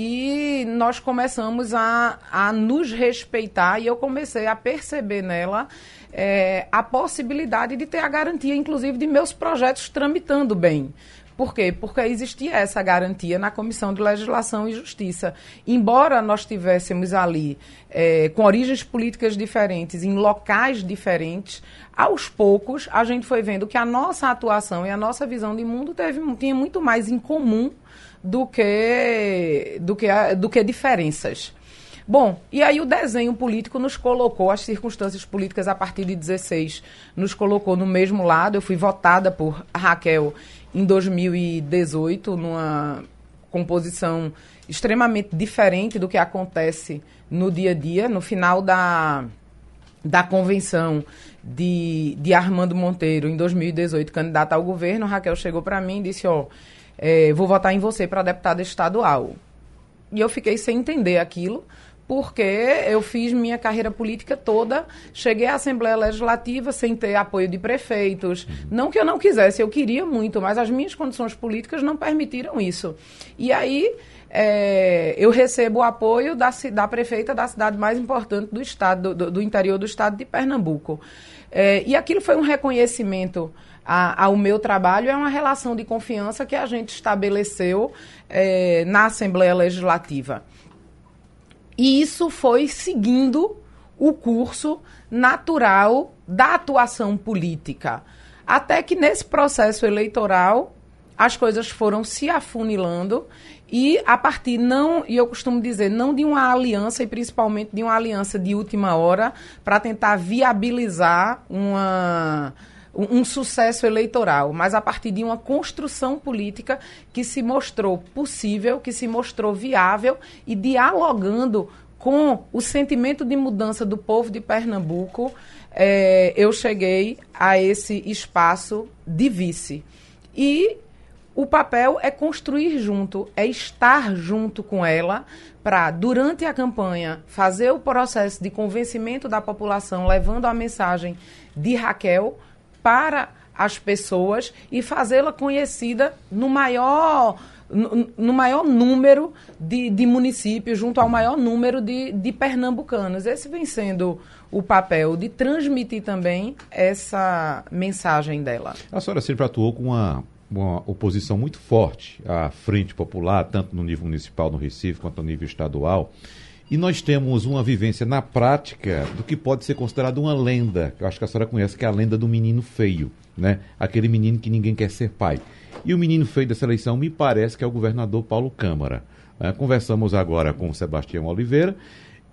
e nós começamos a, a nos respeitar e eu comecei a perceber nela é, a possibilidade de ter a garantia, inclusive, de meus projetos tramitando bem. Por quê? Porque existia essa garantia na Comissão de Legislação e Justiça. Embora nós tivéssemos ali, é, com origens políticas diferentes, em locais diferentes, aos poucos a gente foi vendo que a nossa atuação e a nossa visão de mundo teve, tinha muito mais em comum do que, do que, do que diferenças. Bom, e aí o desenho político nos colocou, as circunstâncias políticas a partir de 16, nos colocou no mesmo lado. Eu fui votada por Raquel em 2018, numa composição extremamente diferente do que acontece no dia a dia. No final da, da convenção de, de Armando Monteiro, em 2018, candidata ao governo, Raquel chegou para mim e disse: Ó, é, vou votar em você para deputada estadual. E eu fiquei sem entender aquilo porque eu fiz minha carreira política toda, cheguei à Assembleia Legislativa sem ter apoio de prefeitos. Não que eu não quisesse, eu queria muito, mas as minhas condições políticas não permitiram isso. E aí é, eu recebo o apoio da, da prefeita da cidade mais importante do estado, do, do interior do estado de Pernambuco. É, e aquilo foi um reconhecimento a, ao meu trabalho, é uma relação de confiança que a gente estabeleceu é, na Assembleia Legislativa. E isso foi seguindo o curso natural da atuação política. Até que nesse processo eleitoral as coisas foram se afunilando e a partir não, e eu costumo dizer, não de uma aliança e principalmente de uma aliança de última hora para tentar viabilizar uma um, sucesso eleitoral, mas a partir de uma construção política que se mostrou possível, que se mostrou viável e dialogando com o sentimento de mudança do povo de Pernambuco, é, eu cheguei a esse espaço de vice. E o papel é construir junto, é estar junto com ela para, durante a campanha, fazer o processo de convencimento da população, levando a mensagem de Raquel para as pessoas e fazê-la conhecida no maior no, maior número de, de, municípios, junto ao maior número de, de pernambucanos. Esse vem sendo o papel de transmitir também essa mensagem dela. A senhora sempre atuou com uma, uma oposição muito forte à Frente Popular, tanto no nível municipal no Recife quanto no nível estadual. E nós temos uma vivência na prática do que pode ser considerado uma lenda, que eu acho que a senhora conhece, que é a lenda do menino feio, né? Aquele menino que ninguém quer ser pai. E o menino feio dessa eleição me parece que é o governador Paulo Câmara. É, conversamos agora com o Sebastião Oliveira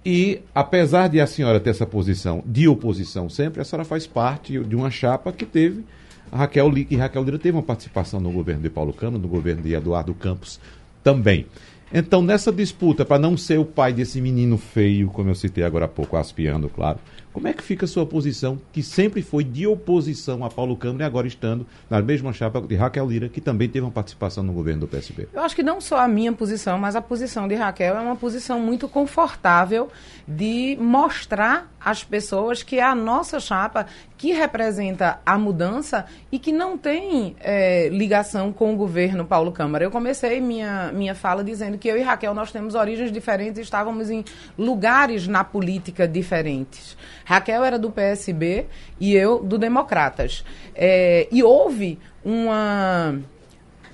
e, apesar de a senhora ter essa posição de oposição sempre, a senhora faz parte de uma chapa que teve a Raquel Lira, e Raquel Lira teve uma participação no governo de Paulo Câmara, no governo de Eduardo Campos também. Então, nessa disputa, para não ser o pai desse menino feio, como eu citei agora há pouco, aspiando, claro, como é que fica a sua posição, que sempre foi de oposição a Paulo Câmara e agora estando na mesma chapa de Raquel Lira, que também teve uma participação no governo do PSB? Eu acho que não só a minha posição, mas a posição de Raquel é uma posição muito confortável de mostrar às pessoas que é a nossa chapa que representa a mudança e que não tem é, ligação com o governo Paulo Câmara. Eu comecei minha, minha fala dizendo que eu e Raquel nós temos origens diferentes e estávamos em lugares na política diferentes. Raquel era do PSB e eu do Democratas. É, e houve uma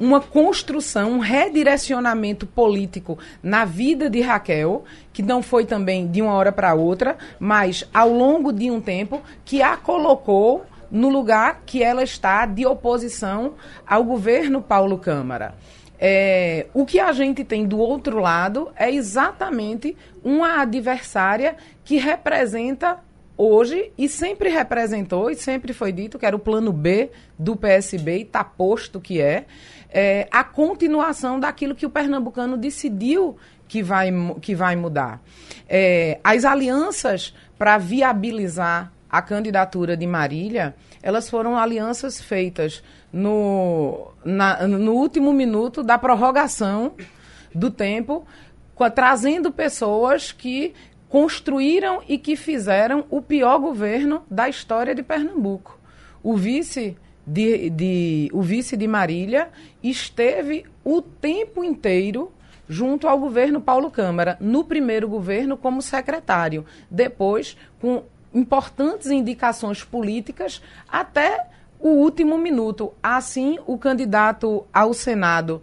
uma construção, um redirecionamento político na vida de Raquel, que não foi também de uma hora para outra, mas ao longo de um tempo, que a colocou no lugar que ela está de oposição ao governo Paulo Câmara. É, o que a gente tem do outro lado é exatamente uma adversária que representa hoje e sempre representou e sempre foi dito que era o plano B do PSB e está posto que é, é, a continuação daquilo que o pernambucano decidiu que vai, que vai mudar. É, as alianças para viabilizar a candidatura de Marília, elas foram alianças feitas no, na, no último minuto da prorrogação do tempo, trazendo pessoas que construíram e que fizeram o pior governo da história de Pernambuco. O vice de, de, o vice de Marília esteve o tempo inteiro junto ao governo Paulo Câmara, no primeiro governo como secretário, depois com importantes indicações políticas até o último minuto. Assim, o candidato ao Senado.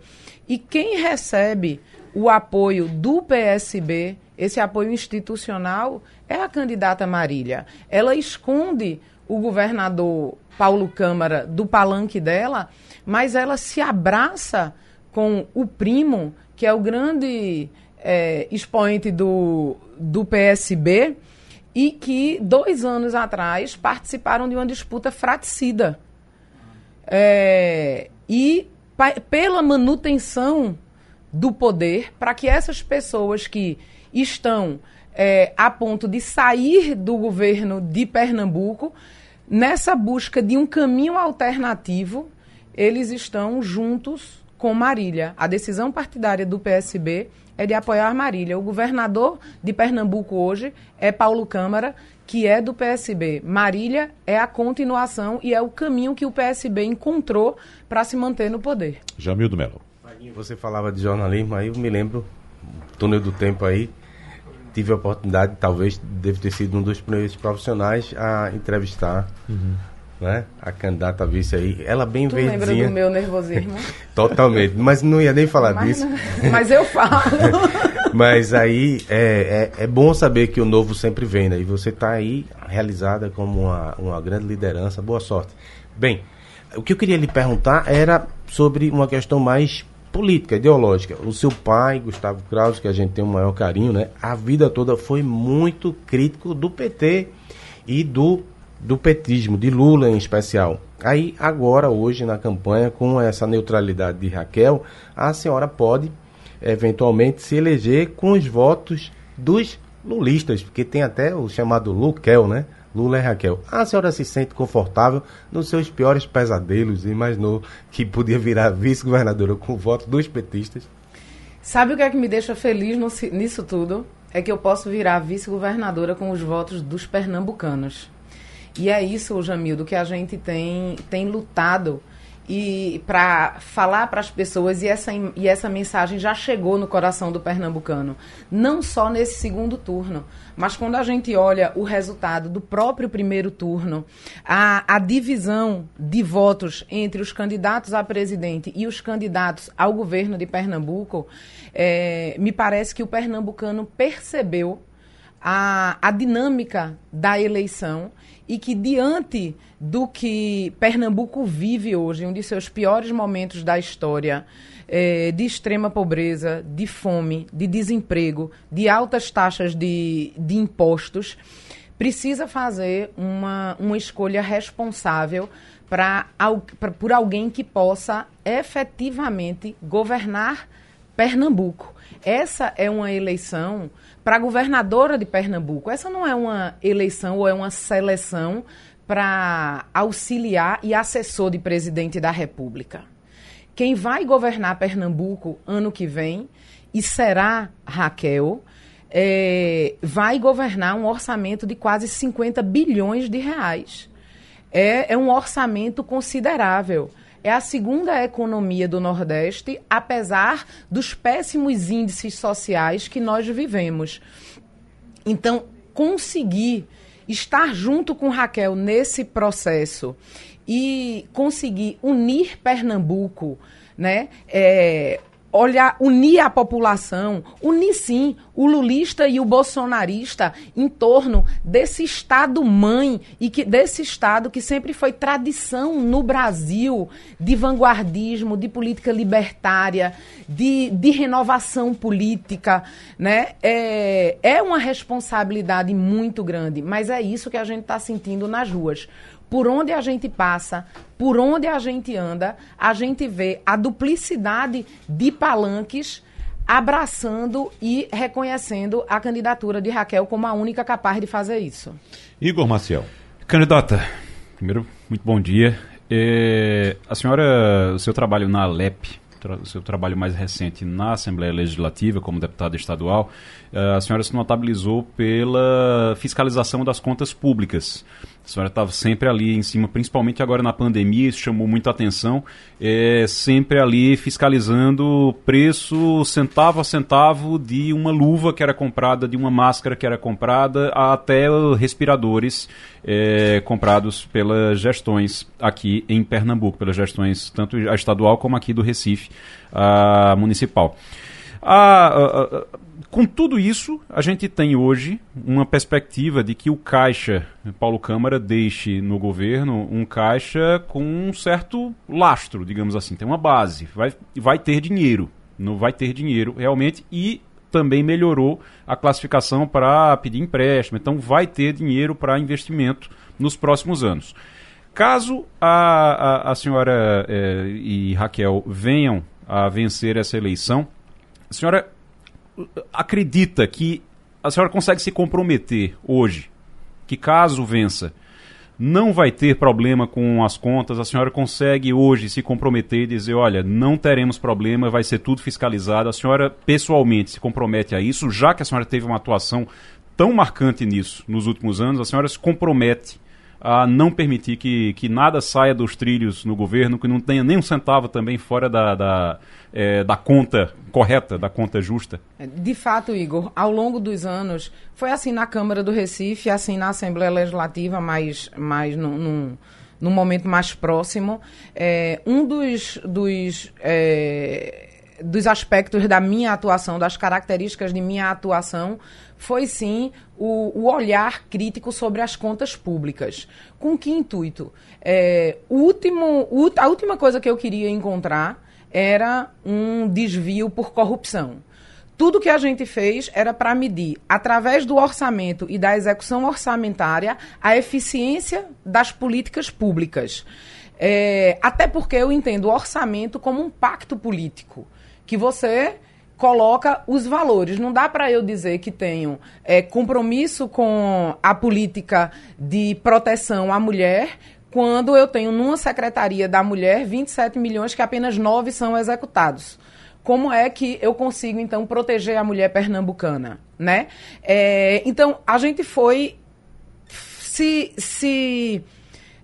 E quem recebe o apoio do PSB, esse apoio institucional, é a candidata Marília. Ela esconde o governador Paulo Câmara do palanque dela, mas ela se abraça com o primo, que é o grande é, expoente do, do PSB, e que dois anos atrás participaram de uma disputa fraticida. É, e pela manutenção do poder, para que essas pessoas que estão é, a ponto de sair do governo de Pernambuco, nessa busca de um caminho alternativo, eles estão juntos com Marília. A decisão partidária do PSB é de apoiar Marília. O governador de Pernambuco hoje é Paulo Câmara, que é do PSB. Marília é a continuação e é o caminho que o PSB encontrou para se manter no poder. Jamil do Melo. Você falava de jornalismo, aí eu me lembro, túnel do tempo aí, tive a oportunidade, talvez deve ter sido um dos primeiros profissionais a entrevistar uhum. Né, a candidata vice aí. Ela bem tu verdinha. lembra do meu nervosismo? Totalmente, mas não ia nem falar mas, disso. Mas eu falo. mas aí é, é, é, bom saber que o novo sempre vem, né? E você está aí realizada como uma, uma grande liderança. Boa sorte. Bem, o que eu queria lhe perguntar era sobre uma questão mais política, ideológica. O seu pai, Gustavo Krause, que a gente tem um maior carinho, né? A vida toda foi muito crítico do PT e do, do petismo, de Lula em especial. Aí, agora, hoje, na campanha, com essa neutralidade de Raquel, a senhora pode, eventualmente, se eleger com os votos dos lulistas, porque tem até o chamado Luquel, né? Lula e Raquel. A senhora se sente confortável nos seus piores pesadelos e imaginou que podia virar vice-governadora com o voto dos petistas? Sabe o que é que me deixa feliz nisso tudo? É que eu posso virar vice-governadora com os votos dos pernambucanos. E é isso, Jamildo, que a gente tem, tem lutado e para falar para as pessoas e essa, e essa mensagem já chegou no coração do pernambucano, não só nesse segundo turno, mas quando a gente olha o resultado do próprio primeiro turno, a, a divisão de votos entre os candidatos a presidente e os candidatos ao governo de Pernambuco, é, me parece que o pernambucano percebeu a, a dinâmica da eleição e que diante do que Pernambuco vive hoje, um de seus piores momentos da história, é, de extrema pobreza, de fome, de desemprego, de altas taxas de, de impostos, precisa fazer uma, uma escolha responsável pra, pra, por alguém que possa efetivamente governar Pernambuco. Essa é uma eleição para governadora de Pernambuco. Essa não é uma eleição ou é uma seleção para auxiliar e assessor de presidente da República. Quem vai governar Pernambuco ano que vem e será Raquel, é, vai governar um orçamento de quase 50 bilhões de reais. É, é um orçamento considerável é a segunda economia do Nordeste, apesar dos péssimos índices sociais que nós vivemos. Então, conseguir estar junto com Raquel nesse processo e conseguir unir Pernambuco, né? É, olhar, unir a população, unir sim o lulista e o bolsonarista em torno desse Estado mãe e que, desse Estado que sempre foi tradição no Brasil de vanguardismo, de política libertária, de, de renovação política. Né? É, é uma responsabilidade muito grande, mas é isso que a gente está sentindo nas ruas por onde a gente passa, por onde a gente anda, a gente vê a duplicidade de palanques abraçando e reconhecendo a candidatura de Raquel como a única capaz de fazer isso. Igor Maciel. Candidata, primeiro, muito bom dia. É, a senhora, o seu trabalho na Alep tra seu trabalho mais recente na Assembleia Legislativa como deputada estadual, uh, a senhora se notabilizou pela fiscalização das contas públicas. A senhora estava sempre ali em cima, principalmente agora na pandemia, isso chamou muita atenção, é, sempre ali fiscalizando preço centavo a centavo de uma luva que era comprada, de uma máscara que era comprada, até respiradores é, comprados pelas gestões aqui em Pernambuco, pelas gestões tanto a estadual como aqui do Recife a municipal. A, a, com tudo isso, a gente tem hoje uma perspectiva de que o caixa Paulo Câmara deixe no governo um caixa com um certo lastro, digamos assim, tem uma base, vai, vai ter dinheiro, não vai ter dinheiro realmente e também melhorou a classificação para pedir empréstimo, então vai ter dinheiro para investimento nos próximos anos. Caso a, a, a senhora eh, e Raquel venham a vencer essa eleição, a senhora acredita que a senhora consegue se comprometer hoje que caso vença não vai ter problema com as contas, a senhora consegue hoje se comprometer e dizer, olha, não teremos problema, vai ser tudo fiscalizado. A senhora pessoalmente se compromete a isso, já que a senhora teve uma atuação tão marcante nisso nos últimos anos, a senhora se compromete a não permitir que, que nada saia dos trilhos no governo, que não tenha nem um centavo também fora da, da, é, da conta correta, da conta justa? De fato, Igor, ao longo dos anos, foi assim na Câmara do Recife, assim na Assembleia Legislativa, mas, mas num, num momento mais próximo. É, um dos, dos é, dos aspectos da minha atuação, das características de minha atuação, foi sim o, o olhar crítico sobre as contas públicas. Com que intuito? É, último, a última coisa que eu queria encontrar era um desvio por corrupção. Tudo que a gente fez era para medir, através do orçamento e da execução orçamentária, a eficiência das políticas públicas. É, até porque eu entendo o orçamento como um pacto político que você coloca os valores. Não dá para eu dizer que tenho é, compromisso com a política de proteção à mulher quando eu tenho numa secretaria da mulher 27 milhões que apenas 9 são executados. Como é que eu consigo, então, proteger a mulher pernambucana? Né? É, então, a gente foi se, se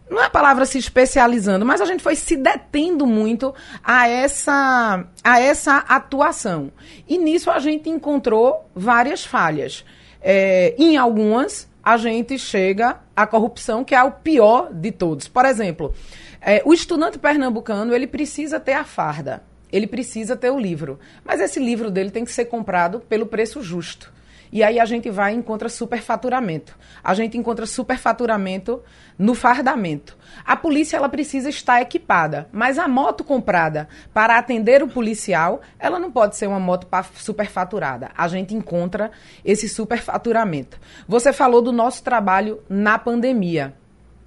não é a palavra se especializando, mas a gente foi se detendo muito a essa, a essa atuação. E nisso a gente encontrou várias falhas. É, em algumas, a gente chega à corrupção, que é o pior de todos. Por exemplo, é, o estudante pernambucano ele precisa ter a farda, ele precisa ter o livro, mas esse livro dele tem que ser comprado pelo preço justo. E aí a gente vai e encontra superfaturamento. A gente encontra superfaturamento no fardamento. A polícia ela precisa estar equipada, mas a moto comprada para atender o policial, ela não pode ser uma moto superfaturada. A gente encontra esse superfaturamento. Você falou do nosso trabalho na pandemia.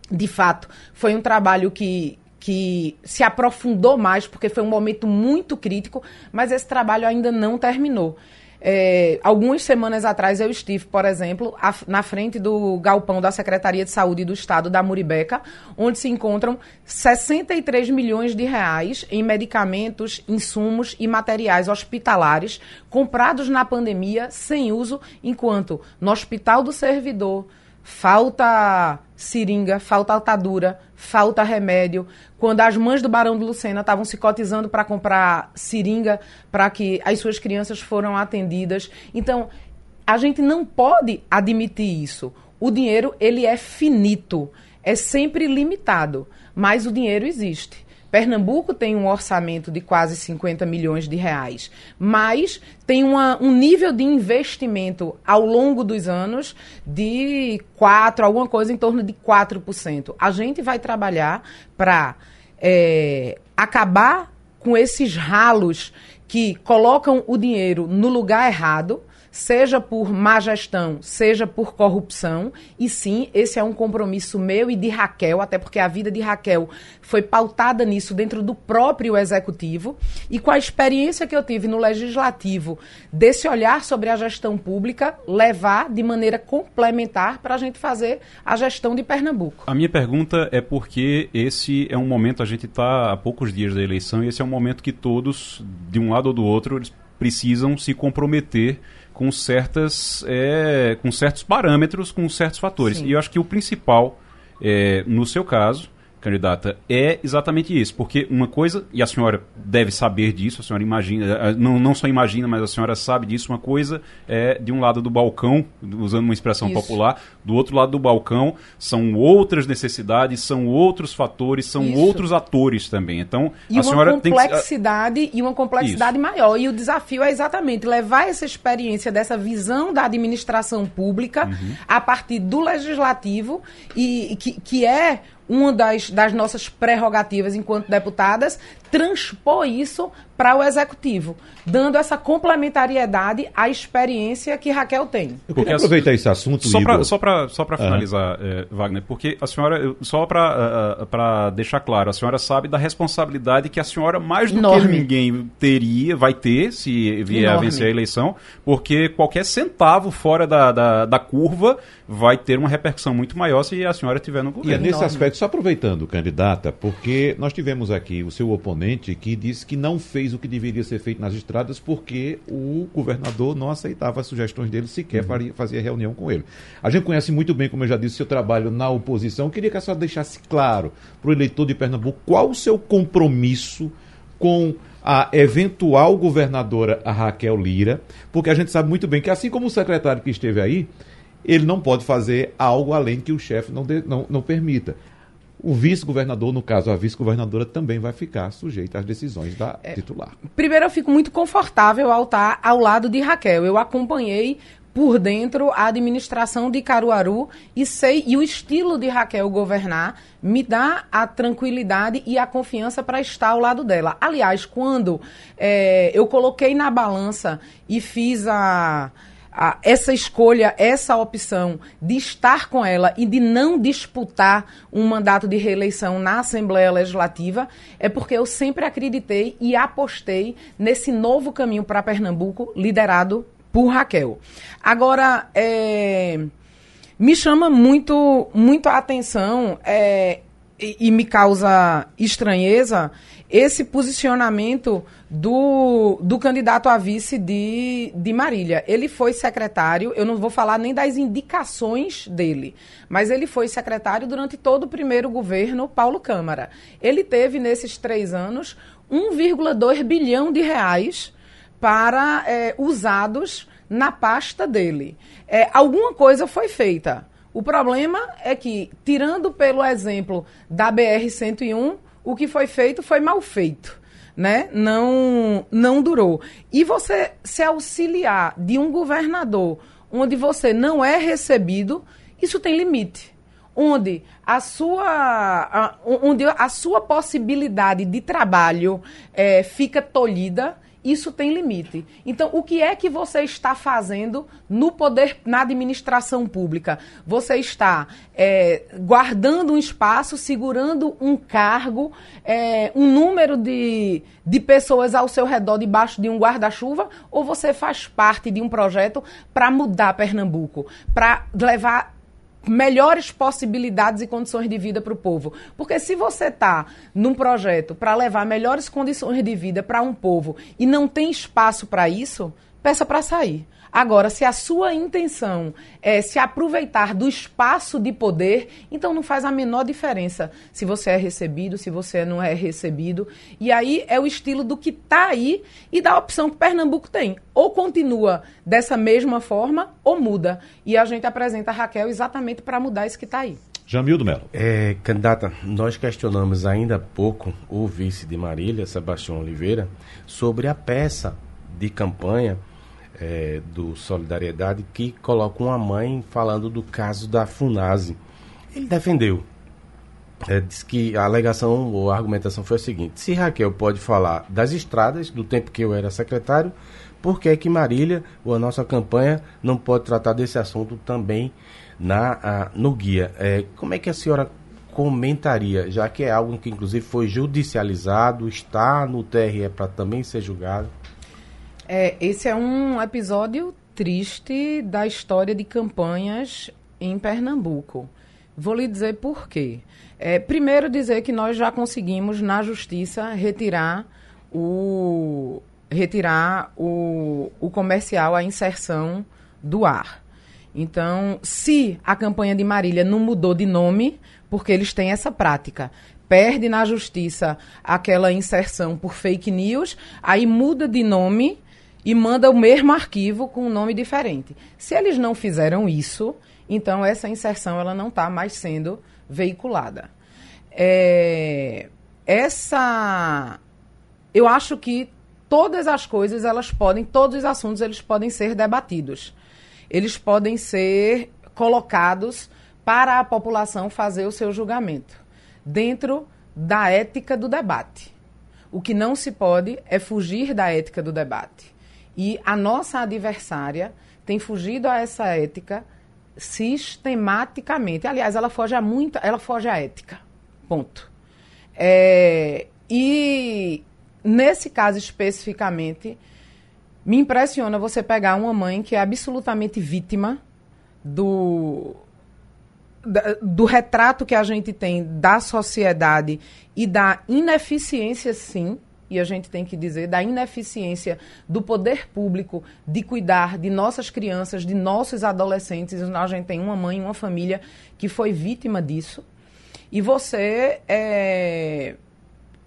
De fato, foi um trabalho que, que se aprofundou mais, porque foi um momento muito crítico, mas esse trabalho ainda não terminou. É, algumas semanas atrás eu estive, por exemplo, a, na frente do galpão da Secretaria de Saúde do Estado da Muribeca, onde se encontram 63 milhões de reais em medicamentos, insumos e materiais hospitalares comprados na pandemia sem uso, enquanto no Hospital do Servidor falta seringa, falta altadura, falta remédio. Quando as mães do Barão de Lucena estavam se cotizando para comprar seringa para que as suas crianças foram atendidas. Então, a gente não pode admitir isso. O dinheiro, ele é finito, é sempre limitado, mas o dinheiro existe. Pernambuco tem um orçamento de quase 50 milhões de reais, mas tem uma, um nível de investimento ao longo dos anos de 4, alguma coisa em torno de 4%. A gente vai trabalhar para é, acabar com esses ralos que colocam o dinheiro no lugar errado seja por má gestão, seja por corrupção. E sim, esse é um compromisso meu e de Raquel, até porque a vida de Raquel foi pautada nisso dentro do próprio executivo. E com a experiência que eu tive no legislativo, desse olhar sobre a gestão pública, levar de maneira complementar para a gente fazer a gestão de Pernambuco. A minha pergunta é porque esse é um momento, a gente está há poucos dias da eleição, e esse é um momento que todos, de um lado ou do outro, precisam se comprometer com certas é, com certos parâmetros, com certos fatores. Sim. E eu acho que o principal, é, no seu caso, candidata, é exatamente isso. Porque uma coisa, e a senhora deve saber disso, a senhora imagina, eh, não, não só imagina, mas a senhora sabe disso, uma coisa é de um lado do balcão, usando uma expressão isso. popular, do outro lado do balcão são outras necessidades, são outros fatores, são isso. outros atores também. Então, e a senhora tem complexidade e uma complexidade isso. maior. E o desafio é exatamente levar essa experiência dessa visão da administração pública uhum. a partir do legislativo e que, que é uma das, das nossas prerrogativas enquanto deputadas, transpor isso para o executivo, dando essa complementariedade à experiência que Raquel tem. Eu queria aproveitar esse assunto, só para só para só para finalizar, é, Wagner, porque a senhora só para uh, para deixar claro, a senhora sabe da responsabilidade que a senhora mais do Enorme. que ninguém teria, vai ter se vier Enorme. a vencer a eleição, porque qualquer centavo fora da, da, da, curva vai ter uma repercussão muito maior se a senhora estiver no governo. E é nesse Enorme. aspecto, só aproveitando, candidata, porque nós tivemos aqui o seu oponente que disse que não fez o que deveria ser feito nas estradas porque o governador não aceitava as sugestões dele, sequer uhum. faria, fazia reunião com ele. A gente conhece muito bem, como eu já disse, seu trabalho na oposição. Queria que a senhora deixasse claro para o eleitor de Pernambuco qual o seu compromisso com a eventual governadora a Raquel Lira, porque a gente sabe muito bem que, assim como o secretário que esteve aí, ele não pode fazer algo além que o chefe não, não, não permita o vice-governador, no caso a vice-governadora, também vai ficar sujeita às decisões da é, titular. Primeiro, eu fico muito confortável ao estar ao lado de Raquel. Eu acompanhei por dentro a administração de Caruaru e sei e o estilo de Raquel governar me dá a tranquilidade e a confiança para estar ao lado dela. Aliás, quando é, eu coloquei na balança e fiz a a, essa escolha, essa opção de estar com ela e de não disputar um mandato de reeleição na Assembleia Legislativa, é porque eu sempre acreditei e apostei nesse novo caminho para Pernambuco, liderado por Raquel. Agora, é, me chama muito, muito a atenção é, e, e me causa estranheza esse posicionamento do, do candidato a vice de, de Marília. Ele foi secretário, eu não vou falar nem das indicações dele, mas ele foi secretário durante todo o primeiro governo Paulo Câmara. Ele teve, nesses três anos, 1,2 bilhão de reais para é, usados na pasta dele. É, alguma coisa foi feita. O problema é que, tirando pelo exemplo da BR-101, o que foi feito foi mal feito. Né? Não, não durou. E você se auxiliar de um governador onde você não é recebido, isso tem limite. Onde a sua, a, onde a sua possibilidade de trabalho é, fica tolhida isso tem limite. Então, o que é que você está fazendo no poder, na administração pública? Você está é, guardando um espaço, segurando um cargo, é, um número de, de pessoas ao seu redor debaixo de um guarda-chuva, ou você faz parte de um projeto para mudar Pernambuco, para levar melhores possibilidades e condições de vida para o povo. Porque se você está num projeto para levar melhores condições de vida para um povo e não tem espaço para isso, peça para sair. Agora, se a sua intenção é se aproveitar do espaço de poder, então não faz a menor diferença se você é recebido, se você não é recebido. E aí é o estilo do que está aí e da opção que Pernambuco tem. Ou continua dessa mesma forma ou muda. E a gente apresenta a Raquel exatamente para mudar isso que está aí. Jamildo Melo. É, candidata, nós questionamos ainda há pouco o vice de Marília, Sebastião Oliveira, sobre a peça de campanha é, do Solidariedade que coloca uma mãe falando do caso da Funase. Ele defendeu. é, diz que a alegação ou a argumentação foi a seguinte: se Raquel pode falar das estradas, do tempo que eu era secretário, por que, que Marília, ou a nossa campanha, não pode tratar desse assunto também na, a, no guia? É, como é que a senhora comentaria, já que é algo que inclusive foi judicializado, está no TRE para também ser julgado? É, esse é um episódio triste da história de campanhas em Pernambuco. Vou lhe dizer por quê. É, primeiro, dizer que nós já conseguimos, na justiça, retirar o, retirar o, o comercial, a inserção do ar. Então, se a campanha de Marília não mudou de nome, porque eles têm essa prática, perde na justiça aquela inserção por fake news, aí muda de nome e manda o mesmo arquivo com um nome diferente. Se eles não fizeram isso, então essa inserção ela não está mais sendo veiculada. É, essa, eu acho que todas as coisas elas podem, todos os assuntos eles podem ser debatidos. Eles podem ser colocados para a população fazer o seu julgamento dentro da ética do debate. O que não se pode é fugir da ética do debate. E a nossa adversária tem fugido a essa ética sistematicamente. Aliás, ela foge a muita, ela foge à ética. Ponto. É, e nesse caso especificamente, me impressiona você pegar uma mãe que é absolutamente vítima do, do retrato que a gente tem da sociedade e da ineficiência, sim, e a gente tem que dizer, da ineficiência do poder público de cuidar de nossas crianças, de nossos adolescentes. A gente tem uma mãe, uma família que foi vítima disso. E você é,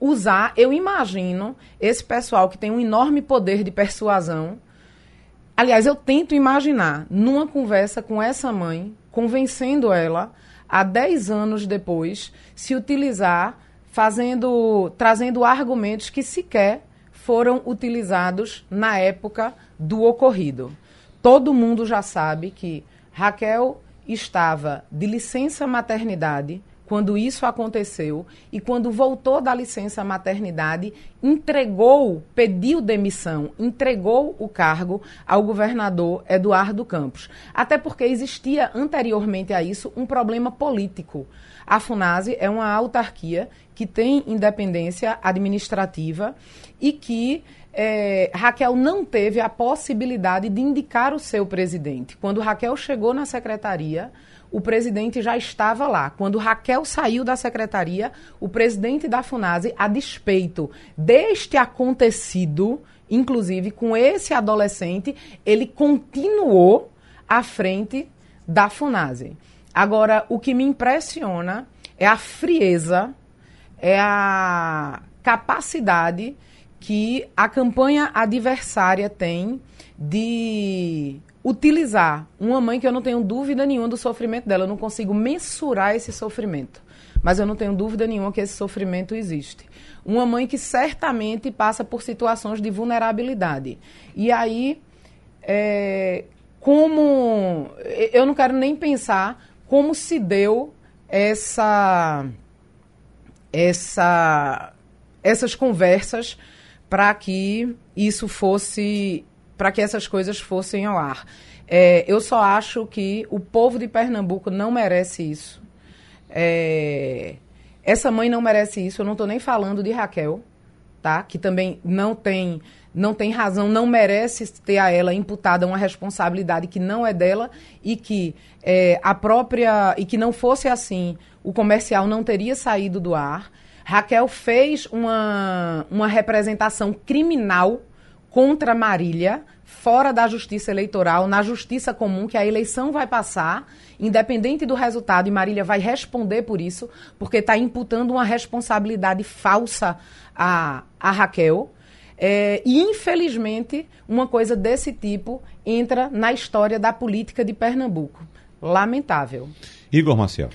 usar, eu imagino, esse pessoal que tem um enorme poder de persuasão. Aliás, eu tento imaginar, numa conversa com essa mãe, convencendo ela, a 10 anos depois, se utilizar, fazendo, trazendo argumentos que sequer foram utilizados na época do ocorrido. Todo mundo já sabe que Raquel estava de licença maternidade quando isso aconteceu e quando voltou da licença maternidade, entregou, pediu demissão, entregou o cargo ao governador Eduardo Campos. Até porque existia anteriormente a isso um problema político. A FUNASE é uma autarquia que tem independência administrativa e que é, Raquel não teve a possibilidade de indicar o seu presidente. Quando Raquel chegou na secretaria, o presidente já estava lá. Quando Raquel saiu da secretaria, o presidente da FUNASE, a despeito deste acontecido, inclusive com esse adolescente, ele continuou à frente da FUNASE. Agora, o que me impressiona é a frieza, é a capacidade que a campanha adversária tem de utilizar uma mãe que eu não tenho dúvida nenhuma do sofrimento dela, eu não consigo mensurar esse sofrimento, mas eu não tenho dúvida nenhuma que esse sofrimento existe. Uma mãe que certamente passa por situações de vulnerabilidade. E aí, é, como. Eu não quero nem pensar como se deu essa. essa essas conversas para que isso fosse para que essas coisas fossem ao ar. É, eu só acho que o povo de Pernambuco não merece isso. É, essa mãe não merece isso. Eu não estou nem falando de Raquel, tá? Que também não tem não tem razão, não merece ter a ela imputada uma responsabilidade que não é dela e que é, a própria e que não fosse assim, o comercial não teria saído do ar. Raquel fez uma, uma representação criminal contra Marília, fora da justiça eleitoral, na justiça comum, que a eleição vai passar, independente do resultado, e Marília vai responder por isso, porque está imputando uma responsabilidade falsa a, a Raquel. É, e, infelizmente, uma coisa desse tipo entra na história da política de Pernambuco. Lamentável. Igor Marcel.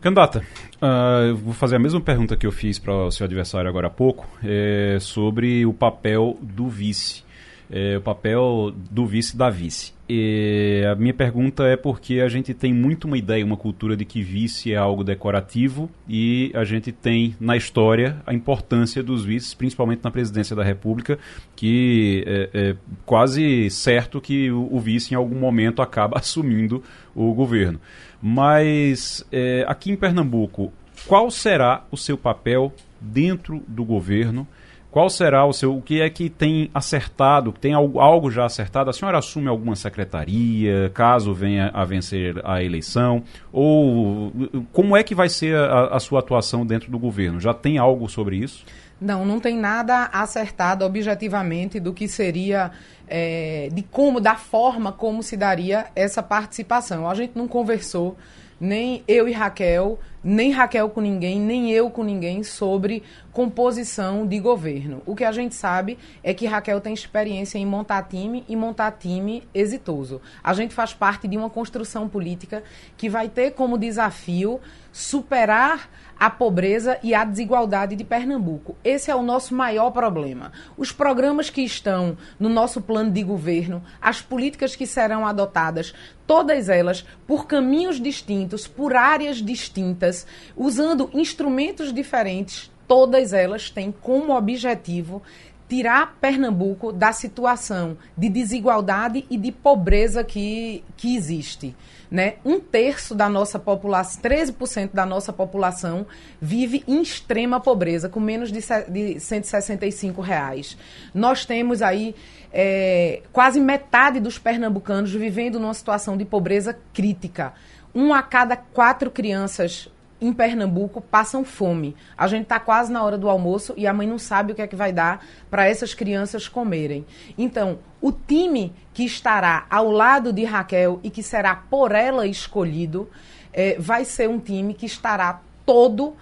Candidata, uh, vou fazer a mesma pergunta que eu fiz para o seu adversário agora há pouco, é, sobre o papel do vice. É, o papel do vice da vice. E a minha pergunta é porque a gente tem muito uma ideia, uma cultura de que vice é algo decorativo e a gente tem na história a importância dos vices, principalmente na presidência da República, que é, é quase certo que o, o, vice em algum momento acaba assumindo o governo. Mas é, aqui em Pernambuco, qual será o seu papel dentro do governo? Qual será o seu. O que é que tem acertado? Tem algo, algo já acertado? A senhora assume alguma secretaria, caso venha a vencer a eleição? Ou como é que vai ser a, a sua atuação dentro do governo? Já tem algo sobre isso? Não, não tem nada acertado objetivamente do que seria, é, de como, da forma como se daria essa participação. A gente não conversou nem eu e Raquel, nem Raquel com ninguém, nem eu com ninguém sobre composição de governo. O que a gente sabe é que Raquel tem experiência em montar time e montar time exitoso. A gente faz parte de uma construção política que vai ter como desafio superar a pobreza e a desigualdade de Pernambuco. Esse é o nosso maior problema. Os programas que estão no nosso plano de governo, as políticas que serão adotadas, todas elas por caminhos distintos, por áreas distintas, usando instrumentos diferentes, todas elas têm como objetivo tirar Pernambuco da situação de desigualdade e de pobreza que, que existe. Né? Um terço da nossa população, 13% da nossa população vive em extrema pobreza, com menos de, de 165 reais. Nós temos aí é, quase metade dos pernambucanos vivendo numa situação de pobreza crítica. Um a cada quatro crianças em Pernambuco passam fome. A gente está quase na hora do almoço e a mãe não sabe o que é que vai dar para essas crianças comerem. Então, o time que estará ao lado de Raquel e que será por ela escolhido é, vai ser um time que estará todo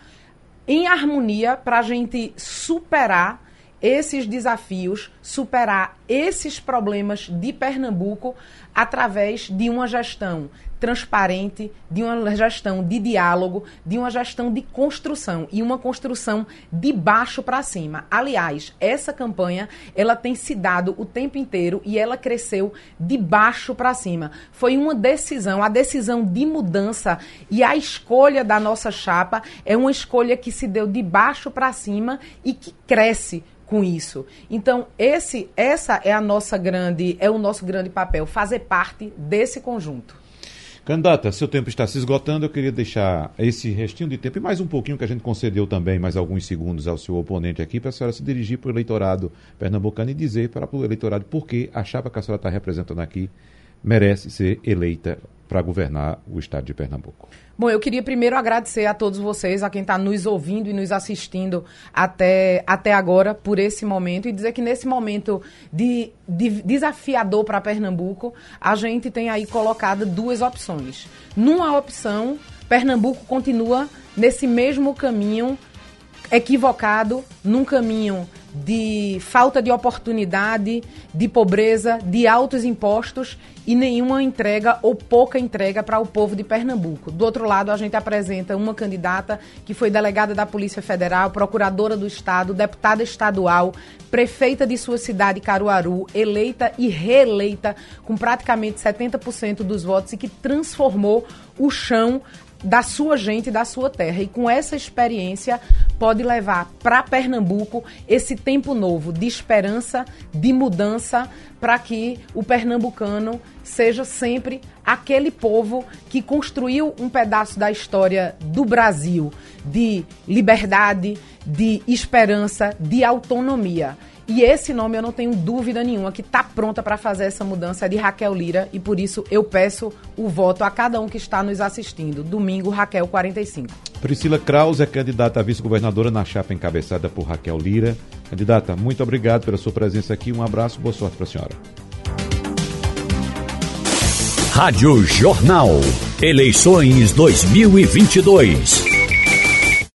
em harmonia para a gente superar esses desafios, superar esses problemas de Pernambuco através de uma gestão transparente, de uma gestão de diálogo, de uma gestão de construção e uma construção de baixo para cima. Aliás, essa campanha ela tem se dado o tempo inteiro e ela cresceu de baixo para cima. Foi uma decisão, a decisão de mudança e a escolha da nossa chapa é uma escolha que se deu de baixo para cima e que cresce com isso. Então, esse essa é a nossa grande é o nosso grande papel, fazer parte desse conjunto. Candidata, seu tempo está se esgotando, eu queria deixar esse restinho de tempo e mais um pouquinho que a gente concedeu também, mais alguns segundos ao seu oponente aqui, para a senhora se dirigir para o eleitorado pernambucano e dizer para o eleitorado por que a chapa que a senhora está representando aqui merece ser eleita para governar o estado de Pernambuco. Bom, eu queria primeiro agradecer a todos vocês, a quem está nos ouvindo e nos assistindo até, até agora, por esse momento, e dizer que nesse momento de, de desafiador para Pernambuco, a gente tem aí colocado duas opções. Numa opção, Pernambuco continua nesse mesmo caminho equivocado, num caminho de falta de oportunidade, de pobreza, de altos impostos e nenhuma entrega ou pouca entrega para o povo de Pernambuco. Do outro lado, a gente apresenta uma candidata que foi delegada da Polícia Federal, procuradora do Estado, deputada estadual, prefeita de sua cidade, Caruaru, eleita e reeleita com praticamente 70% dos votos e que transformou o chão da sua gente, da sua terra. E com essa experiência pode levar para Pernambuco esse tempo novo de esperança, de mudança, para que o pernambucano seja sempre aquele povo que construiu um pedaço da história do Brasil de liberdade, de esperança, de autonomia. E esse nome eu não tenho dúvida nenhuma que está pronta para fazer essa mudança é de Raquel Lira e por isso eu peço o voto a cada um que está nos assistindo. Domingo, Raquel 45. Priscila Kraus é candidata a vice-governadora na chapa encabeçada por Raquel Lira. Candidata, muito obrigado pela sua presença aqui. Um abraço, boa sorte para a senhora. Rádio Jornal. Eleições 2022.